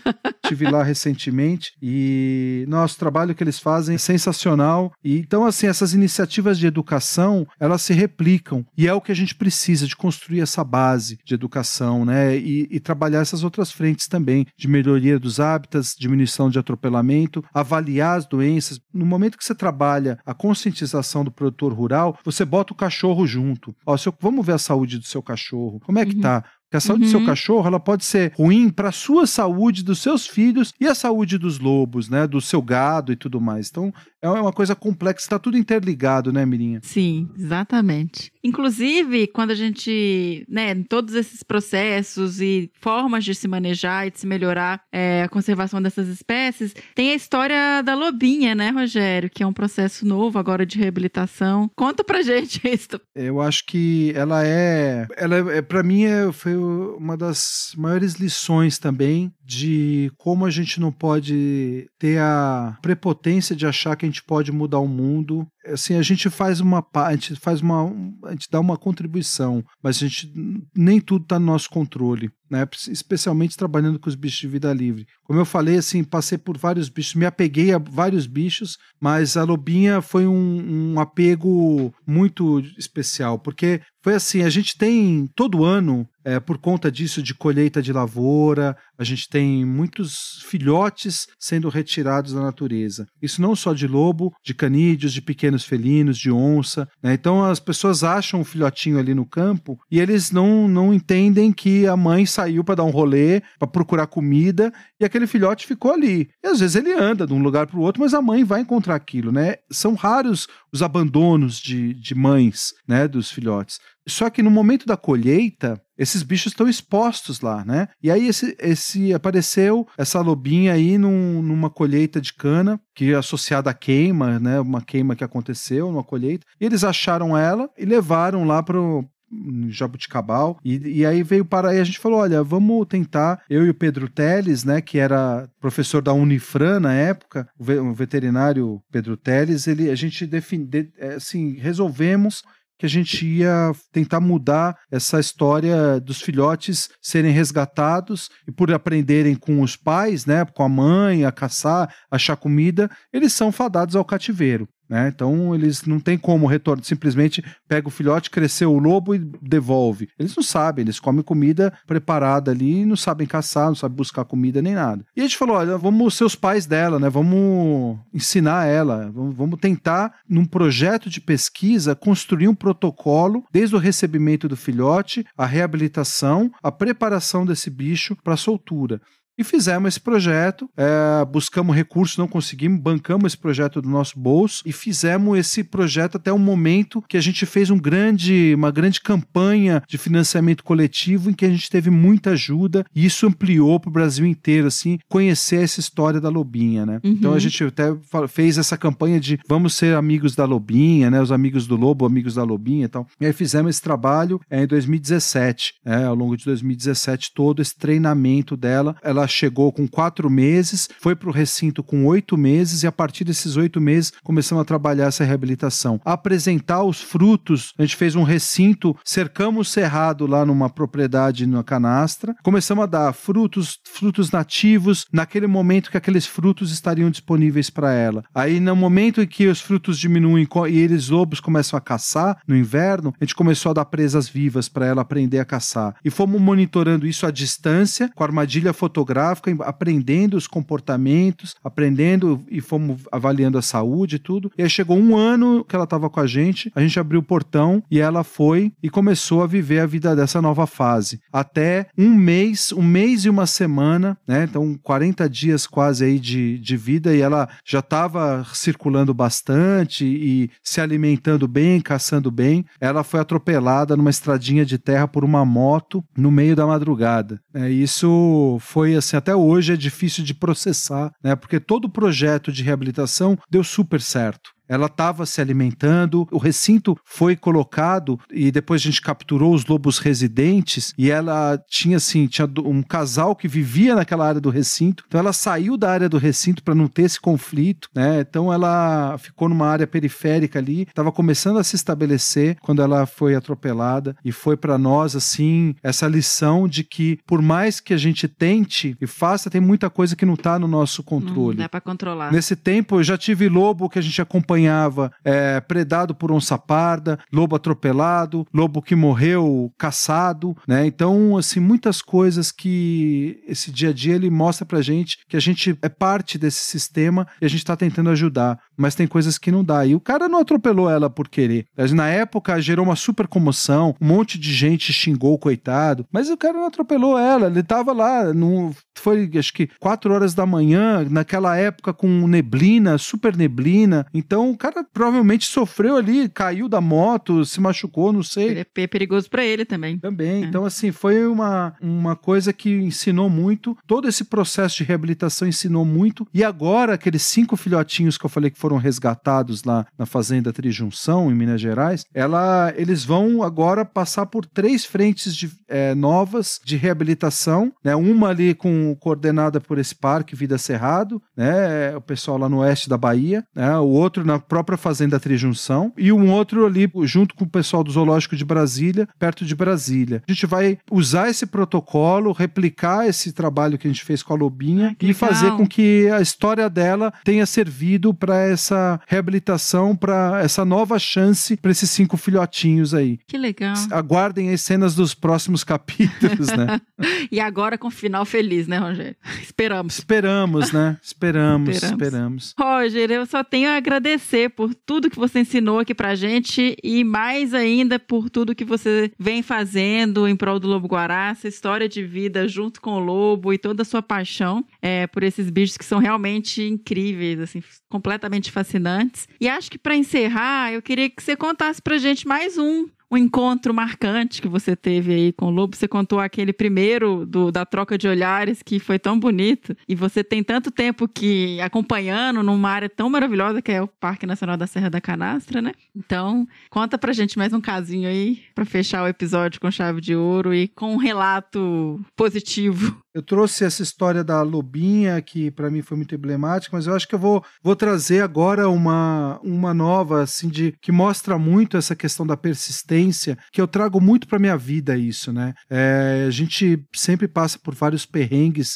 Tive lá recentemente e nosso trabalho que eles fazem é sensacional. E então assim, essas iniciativas de educação, elas se replicam e é o que a gente precisa precisa de construir essa base de educação, né? E, e, trabalhar essas outras frentes também, de melhoria dos hábitats, diminuição de atropelamento, avaliar as doenças. No momento que você trabalha a conscientização do produtor rural, você bota o cachorro junto. Ó, seu, vamos ver a saúde do seu cachorro. Como é que uhum. tá? Que a saúde uhum. do seu uhum. cachorro ela pode ser ruim para a sua saúde, dos seus filhos e a saúde dos lobos, né? Do seu gado e tudo mais. Então é uma coisa complexa, está tudo interligado, né, Mirinha?
Sim, exatamente. Inclusive, quando a gente, né, todos esses processos e formas de se manejar e de se melhorar é, a conservação dessas espécies, tem a história da lobinha, né, Rogério? Que é um processo novo agora de reabilitação. Conta pra [laughs] gente isso.
Eu acho que ela é, ela é, para mim é, foi uma das maiores lições também de como a gente não pode ter a prepotência de achar que a gente pode mudar o mundo. Assim, a gente faz uma gente faz uma a gente dá uma contribuição, mas a gente nem tudo está no nosso controle, né? Especialmente trabalhando com os bichos de vida livre. Como eu falei, assim, passei por vários bichos, me apeguei a vários bichos, mas a lobinha foi um, um apego muito especial, porque foi assim, a gente tem todo ano é, por conta disso de colheita de lavoura, a gente tem muitos filhotes sendo retirados da natureza. Isso não só de lobo, de canídeos, de pequenos felinos, de onça. Né? Então as pessoas acham um filhotinho ali no campo e eles não, não entendem que a mãe saiu para dar um rolê, para procurar comida e aquele filhote ficou ali. E às vezes ele anda de um lugar para o outro, mas a mãe vai encontrar aquilo. Né? São raros os abandonos de, de mães né, dos filhotes. Só que no momento da colheita, esses bichos estão expostos lá, né? E aí esse, esse apareceu essa lobinha aí num, numa colheita de cana que é associada à queima, né? Uma queima que aconteceu numa colheita. E eles acharam ela e levaram lá pro Jabuticabal. E, e aí veio para aí a gente falou, olha, vamos tentar. Eu e o Pedro Teles, né? Que era professor da Unifran na época, o veterinário Pedro Teles, ele a gente define, é, assim resolvemos que a gente ia tentar mudar essa história dos filhotes serem resgatados e por aprenderem com os pais, né, com a mãe, a caçar, achar comida, eles são fadados ao cativeiro. Né? Então eles não tem como retornar, simplesmente pega o filhote, cresceu o lobo e devolve. Eles não sabem, eles comem comida preparada ali não sabem caçar, não sabem buscar comida nem nada. E a gente falou: olha, vamos ser os pais dela, né? Vamos ensinar ela, vamos, vamos tentar, num projeto de pesquisa, construir um protocolo desde o recebimento do filhote, a reabilitação, a preparação desse bicho para soltura. E fizemos esse projeto, é, buscamos recursos, não conseguimos, bancamos esse projeto do nosso bolso e fizemos esse projeto até o momento que a gente fez um grande, uma grande campanha de financiamento coletivo em que a gente teve muita ajuda e isso ampliou para o Brasil inteiro, assim, conhecer essa história da Lobinha, né? Uhum. Então a gente até fez essa campanha de vamos ser amigos da Lobinha, né? Os amigos do Lobo, amigos da Lobinha e tal. E aí fizemos esse trabalho é, em 2017, é, ao longo de 2017 todo esse treinamento dela. Ela ela chegou com quatro meses, foi para o recinto com oito meses e a partir desses oito meses começamos a trabalhar essa reabilitação. Apresentar os frutos, a gente fez um recinto, cercamos o cerrado lá numa propriedade na canastra, começamos a dar frutos, frutos nativos, naquele momento que aqueles frutos estariam disponíveis para ela. Aí no momento em que os frutos diminuem e eles lobos começam a caçar no inverno, a gente começou a dar presas vivas para ela aprender a caçar. E fomos monitorando isso à distância, com armadilha fotográfica, aprendendo os comportamentos, aprendendo e fomos avaliando a saúde e tudo. E aí chegou um ano que ela estava com a gente, a gente abriu o portão e ela foi e começou a viver a vida dessa nova fase. Até um mês, um mês e uma semana, né? Então, 40 dias quase aí de, de vida e ela já estava circulando bastante e se alimentando bem, caçando bem. Ela foi atropelada numa estradinha de terra por uma moto no meio da madrugada. É, isso foi assim, até hoje é difícil de processar, né? Porque todo projeto de reabilitação deu super certo. Ela estava se alimentando, o recinto foi colocado e depois a gente capturou os lobos residentes e ela tinha assim, tinha um casal que vivia naquela área do recinto. Então ela saiu da área do recinto para não ter esse conflito, né? Então ela ficou numa área periférica ali, estava começando a se estabelecer quando ela foi atropelada e foi para nós assim essa lição de que por mais que a gente tente e faça, tem muita coisa que não está no nosso controle.
Não dá para controlar.
Nesse tempo eu já tive lobo que a gente acompanhou acompanhava é, predado por onça parda, lobo atropelado, lobo que morreu caçado, né? Então, assim, muitas coisas que esse dia a dia ele mostra pra gente que a gente é parte desse sistema e a gente tá tentando ajudar, mas tem coisas que não dá. E o cara não atropelou ela por querer. Na época gerou uma super comoção, um monte de gente xingou o coitado, mas o cara não atropelou ela, ele tava lá, no, foi acho que quatro horas da manhã, naquela época com neblina, super neblina, então então o cara provavelmente sofreu ali, caiu da moto, se machucou, não sei.
É perigoso para ele também.
Também. É. Então, assim, foi uma, uma coisa que ensinou muito. Todo esse processo de reabilitação ensinou muito. E agora, aqueles cinco filhotinhos que eu falei que foram resgatados lá na Fazenda Trijunção, em Minas Gerais, ela, eles vão agora passar por três frentes de, é, novas de reabilitação. Né? Uma ali com coordenada por esse parque Vida Cerrado, né? o pessoal lá no oeste da Bahia. Né? O outro na na própria Fazenda Trijunção, e um outro ali junto com o pessoal do Zoológico de Brasília, perto de Brasília. A gente vai usar esse protocolo, replicar esse trabalho que a gente fez com a Lobinha e fazer com que a história dela tenha servido para essa reabilitação, para essa nova chance para esses cinco filhotinhos aí.
Que legal.
Aguardem as cenas dos próximos [laughs] capítulos, né? [laughs]
e agora com final feliz, né, Rogério? Esperamos.
Esperamos, né? [laughs] Esperamos, esperamos. esperamos.
Roger, eu só tenho a agradecer por tudo que você ensinou aqui pra gente e mais ainda por tudo que você vem fazendo em prol do Lobo Guará, essa história de vida junto com o lobo e toda a sua paixão é, por esses bichos que são realmente incríveis, assim, completamente fascinantes. E acho que para encerrar, eu queria que você contasse pra gente mais um um encontro marcante que você teve aí com o Lobo. Você contou aquele primeiro do, da troca de olhares que foi tão bonito. E você tem tanto tempo que acompanhando numa área tão maravilhosa que é o Parque Nacional da Serra da Canastra, né? Então, conta pra gente mais um casinho aí para fechar o episódio com chave de ouro e com um relato positivo.
Eu trouxe essa história da lobinha, que para mim foi muito emblemática, mas eu acho que eu vou, vou trazer agora uma, uma nova, assim, de que mostra muito essa questão da persistência, que eu trago muito para minha vida isso, né? É, a gente sempre passa por vários perrengues.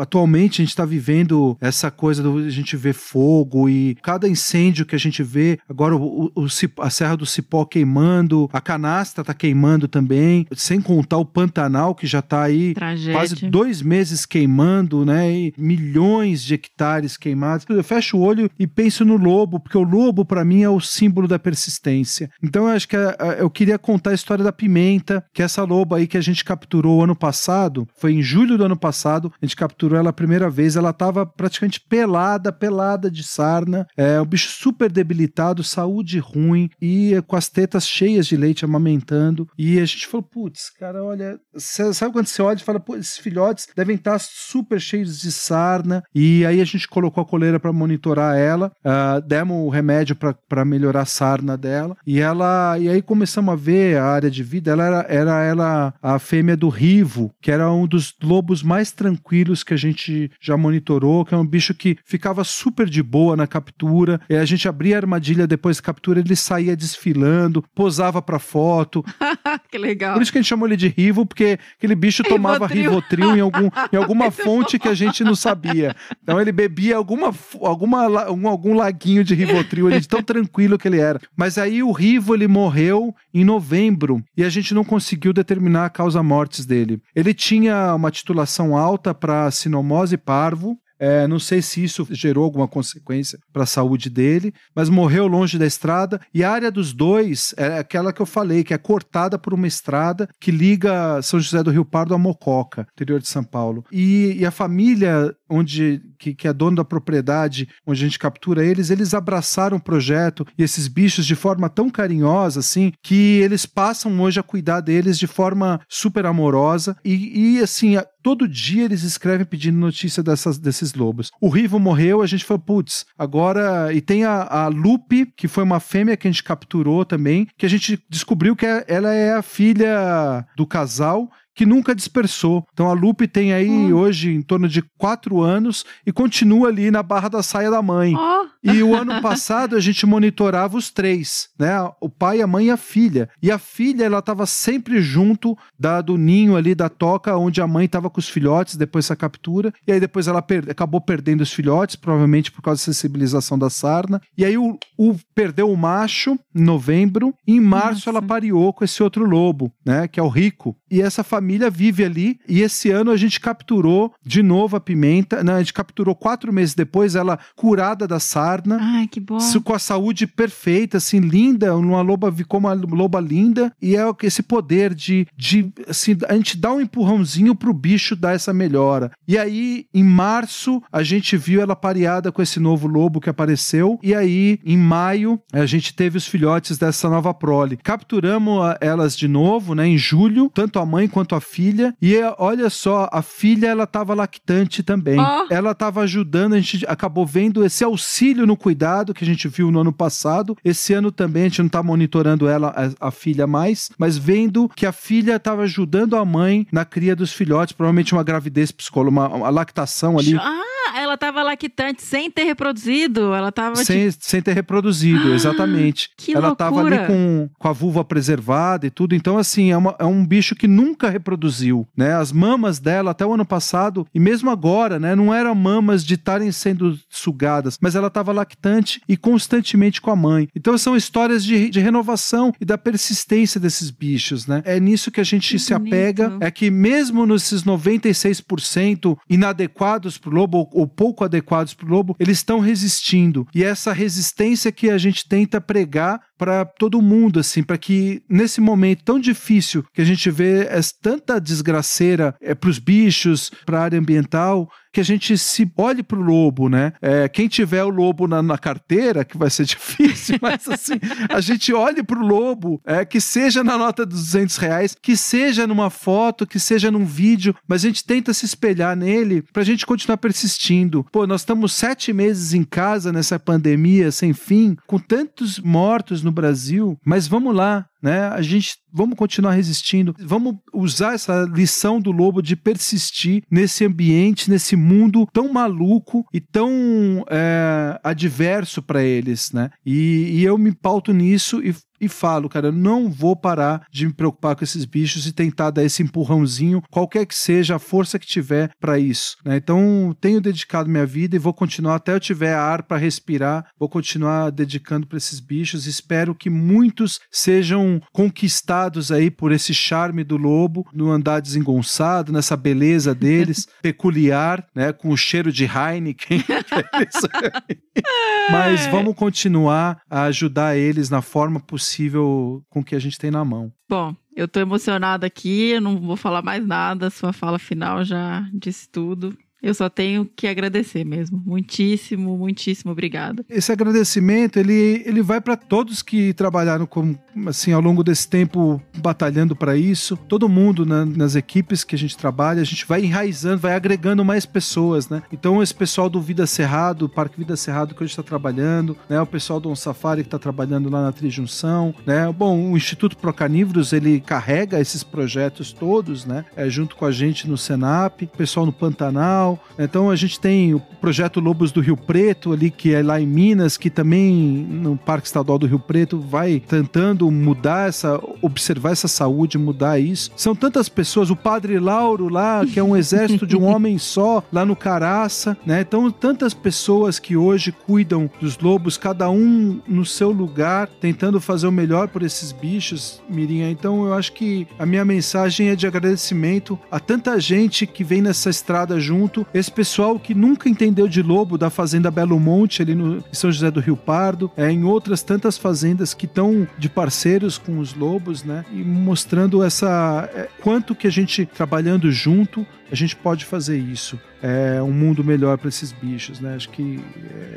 Atualmente a gente está vivendo essa coisa do a gente ver fogo e cada incêndio que a gente vê, agora o, o, a Serra do Cipó queimando, a canastra tá queimando também, sem contar o Pantanal que já tá aí
Tragédia.
quase dois meses queimando, né? E milhões de hectares queimados. Eu fecho o olho e penso no lobo, porque o lobo, para mim, é o símbolo da persistência. Então, eu acho que é, é, eu queria contar a história da pimenta, que é essa loba aí que a gente capturou ano passado, foi em julho do ano passado, a gente capturou ela a primeira vez. Ela tava praticamente pelada, pelada de sarna. É um bicho super debilitado, saúde ruim e com as tetas cheias de leite amamentando. E a gente falou: putz, cara, olha, sabe quando você olha e fala, pô, esse filhote filhotes devem estar super cheios de sarna. E aí a gente colocou a coleira para monitorar ela, uh, demos o remédio para melhorar a sarna dela. E ela e aí começamos a ver a área de vida. Ela era, era ela a fêmea do Rivo, que era um dos lobos mais tranquilos que a gente já monitorou, que é um bicho que ficava super de boa na captura. E a gente abria a armadilha depois da captura, ele saía desfilando, posava para foto. [laughs]
que legal.
Por isso que a gente chamou ele de Rivo, porque aquele bicho [laughs] tomava Rivotril, em, algum, em alguma [laughs] fonte que a gente não sabia. Então ele bebia alguma, alguma, algum, algum laguinho de Rivotril, ele de tão tranquilo que ele era. Mas aí o Rivo ele morreu em novembro e a gente não conseguiu determinar a causa mortes dele. Ele tinha uma titulação alta para sinomose parvo, é, não sei se isso gerou alguma consequência para a saúde dele, mas morreu longe da estrada. E a área dos dois é aquela que eu falei, que é cortada por uma estrada que liga São José do Rio Pardo a Mococa, interior de São Paulo. E, e a família onde que, que é dono da propriedade, onde a gente captura eles, eles abraçaram o projeto e esses bichos de forma tão carinhosa, assim, que eles passam hoje a cuidar deles de forma super amorosa. E, e assim, todo dia eles escrevem pedindo notícia dessas, desses lobos. O Rivo morreu, a gente falou, putz, agora. E tem a, a Lupe, que foi uma fêmea que a gente capturou também, que a gente descobriu que é, ela é a filha do casal que nunca dispersou. Então a Lupe tem aí oh. hoje em torno de quatro anos e continua ali na barra da saia da mãe. Oh. E o ano passado a gente monitorava os três, né? O pai, a mãe e a filha. E a filha, ela estava sempre junto da, do ninho ali da toca onde a mãe estava com os filhotes depois dessa captura. E aí depois ela per acabou perdendo os filhotes, provavelmente por causa da sensibilização da sarna. E aí o, o perdeu o macho em novembro. E em março Nossa. ela pariou com esse outro lobo, né? Que é o Rico. E essa família vive ali. E esse ano a gente capturou de novo a pimenta. Não, a gente capturou quatro meses depois, ela curada da sarna.
Ai, que bom.
Com a saúde perfeita, assim, linda. Uma loba ficou uma loba linda. E é esse poder de, de assim, a gente dá um empurrãozinho pro bicho dar essa melhora. E aí, em março, a gente viu ela pareada com esse novo lobo que apareceu. E aí, em maio, a gente teve os filhotes dessa nova prole. Capturamos elas de novo, né, em julho, tanto a mãe quanto a filha. E olha só, a filha ela estava lactante também. Oh. Ela estava ajudando, a gente acabou vendo esse auxílio no cuidado que a gente viu no ano passado. Esse ano também a gente não está monitorando ela, a, a, filha mais, mas vendo que a filha estava ajudando a mãe na cria dos filhotes, provavelmente uma gravidez psicológica, uma, uma lactação ali.
Ah! Ela estava lactante sem ter reproduzido. Ela estava
sem,
tipo...
sem ter reproduzido, ah, exatamente.
Que
ela
estava
ali com, com a vulva preservada e tudo. Então, assim, é, uma, é um bicho que nunca reproduziu, né? As mamas dela, até o ano passado, e mesmo agora, né? Não eram mamas de estarem sendo sugadas, mas ela estava lactante e constantemente com a mãe. Então, são histórias de, de renovação e da persistência desses bichos, né? É nisso que a gente que se apega. É que mesmo nesses 96% inadequados pro lobo, ou pouco adequados para o lobo, eles estão resistindo. E essa resistência que a gente tenta pregar para todo mundo, assim, para que nesse momento tão difícil que a gente vê é tanta desgraceira é, para os bichos, para a área ambiental, que a gente se olhe para o lobo, né? É, quem tiver o lobo na, na, carteira, que vai ser [laughs] difícil, mas assim, a gente olhe para o lobo, é, que seja na nota dos 200 reais, que seja numa foto, que seja num vídeo, mas a gente tenta se espelhar nele para a gente continuar persistindo. Pô, nós estamos sete meses em casa nessa pandemia sem fim, com tantos mortos no no Brasil, mas vamos lá, né? A gente vamos continuar resistindo, vamos usar essa lição do lobo de persistir nesse ambiente, nesse mundo tão maluco e tão é, adverso para eles, né? E, e eu me pauto nisso e e falo, cara, não vou parar de me preocupar com esses bichos e tentar dar esse empurrãozinho, qualquer que seja a força que tiver para isso. Né? Então, tenho dedicado minha vida e vou continuar até eu tiver ar para respirar, vou continuar dedicando para esses bichos. Espero que muitos sejam conquistados aí por esse charme do lobo, no andar desengonçado, nessa beleza deles, [laughs] peculiar, né, com o cheiro de Heineken. [laughs] Mas vamos continuar a ajudar eles na forma possível com o que a gente tem na mão.
Bom, eu tô emocionada aqui, eu não vou falar mais nada, sua fala final já disse tudo. Eu só tenho que agradecer mesmo. Muitíssimo, muitíssimo obrigada.
Esse agradecimento, ele, ele vai para todos que trabalharam com, assim, ao longo desse tempo batalhando para isso. Todo mundo nas equipes que a gente trabalha, a gente vai enraizando, vai agregando mais pessoas, né? Então, esse pessoal do Vida Cerrado, Parque Vida Cerrado que gente está trabalhando, né? O pessoal do On Safari que está trabalhando lá na Trijunção, né? Bom, o Instituto Procanívoros, ele carrega esses projetos todos, né? É, junto com a gente no Senap, pessoal no Pantanal. Então, a gente tem o projeto Lobos do Rio Preto ali, que é lá em Minas, que também no Parque Estadual do Rio Preto vai tentando mudar essa, observar essa saúde, mudar isso. São tantas pessoas, o Padre Lauro lá, que é um exército de um [laughs] homem só, lá no Caraça, né? Então, tantas pessoas que hoje cuidam dos lobos, cada um no seu lugar, tentando fazer o melhor por esses bichos, Mirinha. Então, eu acho que a minha mensagem é de agradecimento a tanta gente que vem nessa estrada junto, esse pessoal que nunca entendeu de lobo da Fazenda Belo Monte, ali no São José do Rio Pardo, é, em outras tantas fazendas que estão de parceiros com os lobos, né? E mostrando essa. É, quanto que a gente trabalhando junto a gente pode fazer isso. É um mundo melhor para esses bichos, né? Acho que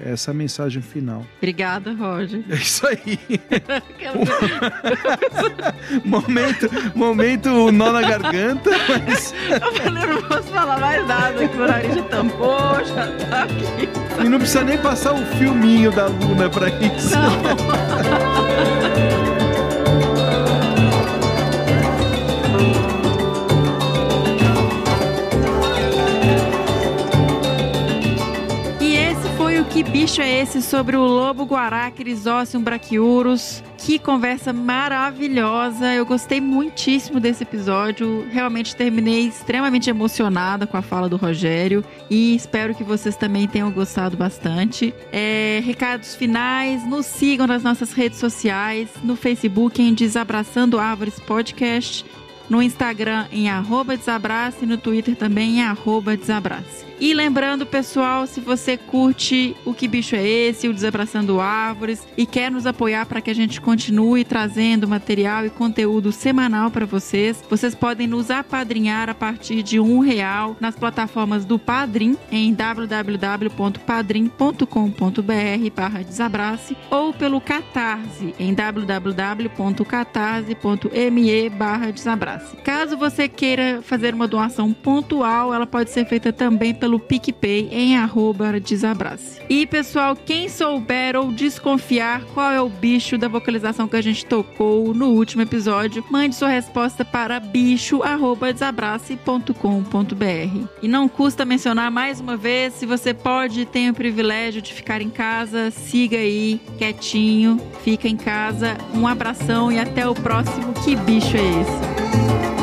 é essa a mensagem final.
Obrigada, Roger.
É isso aí. [laughs] momento, momento nó na garganta, mas.
Eu falei, não posso falar mais nada, que o nariz já tampou, já tá aqui.
E não precisa nem passar o filminho da Luna para isso.
Não. [laughs] Bicho é Esse sobre o lobo guará Crisóceum brachiurus. Que conversa maravilhosa. Eu gostei muitíssimo desse episódio. Realmente terminei extremamente emocionada com a fala do Rogério e espero que vocês também tenham gostado bastante. É, recados finais, nos sigam nas nossas redes sociais, no Facebook em Desabraçando Árvores Podcast, no Instagram em arroba desabrace e no Twitter também em arroba desabrace. E lembrando, pessoal, se você curte o Que Bicho é Esse, o Desabraçando Árvores, e quer nos apoiar para que a gente continue trazendo material e conteúdo semanal para vocês, vocês podem nos apadrinhar a partir de um real nas plataformas do Padrim, em www.padrim.com.br barra desabrace, ou pelo Catarse, em www.catarse.me barra desabrace. Caso você queira fazer uma doação pontual, ela pode ser feita também pelo PicPay em arroba desabrace. E pessoal, quem souber ou desconfiar qual é o bicho da vocalização que a gente tocou no último episódio, mande sua resposta para bicho@desabrace.com.br. E não custa mencionar mais uma vez, se você pode e tem o privilégio de ficar em casa, siga aí quietinho, fica em casa. Um abração e até o próximo Que bicho é esse?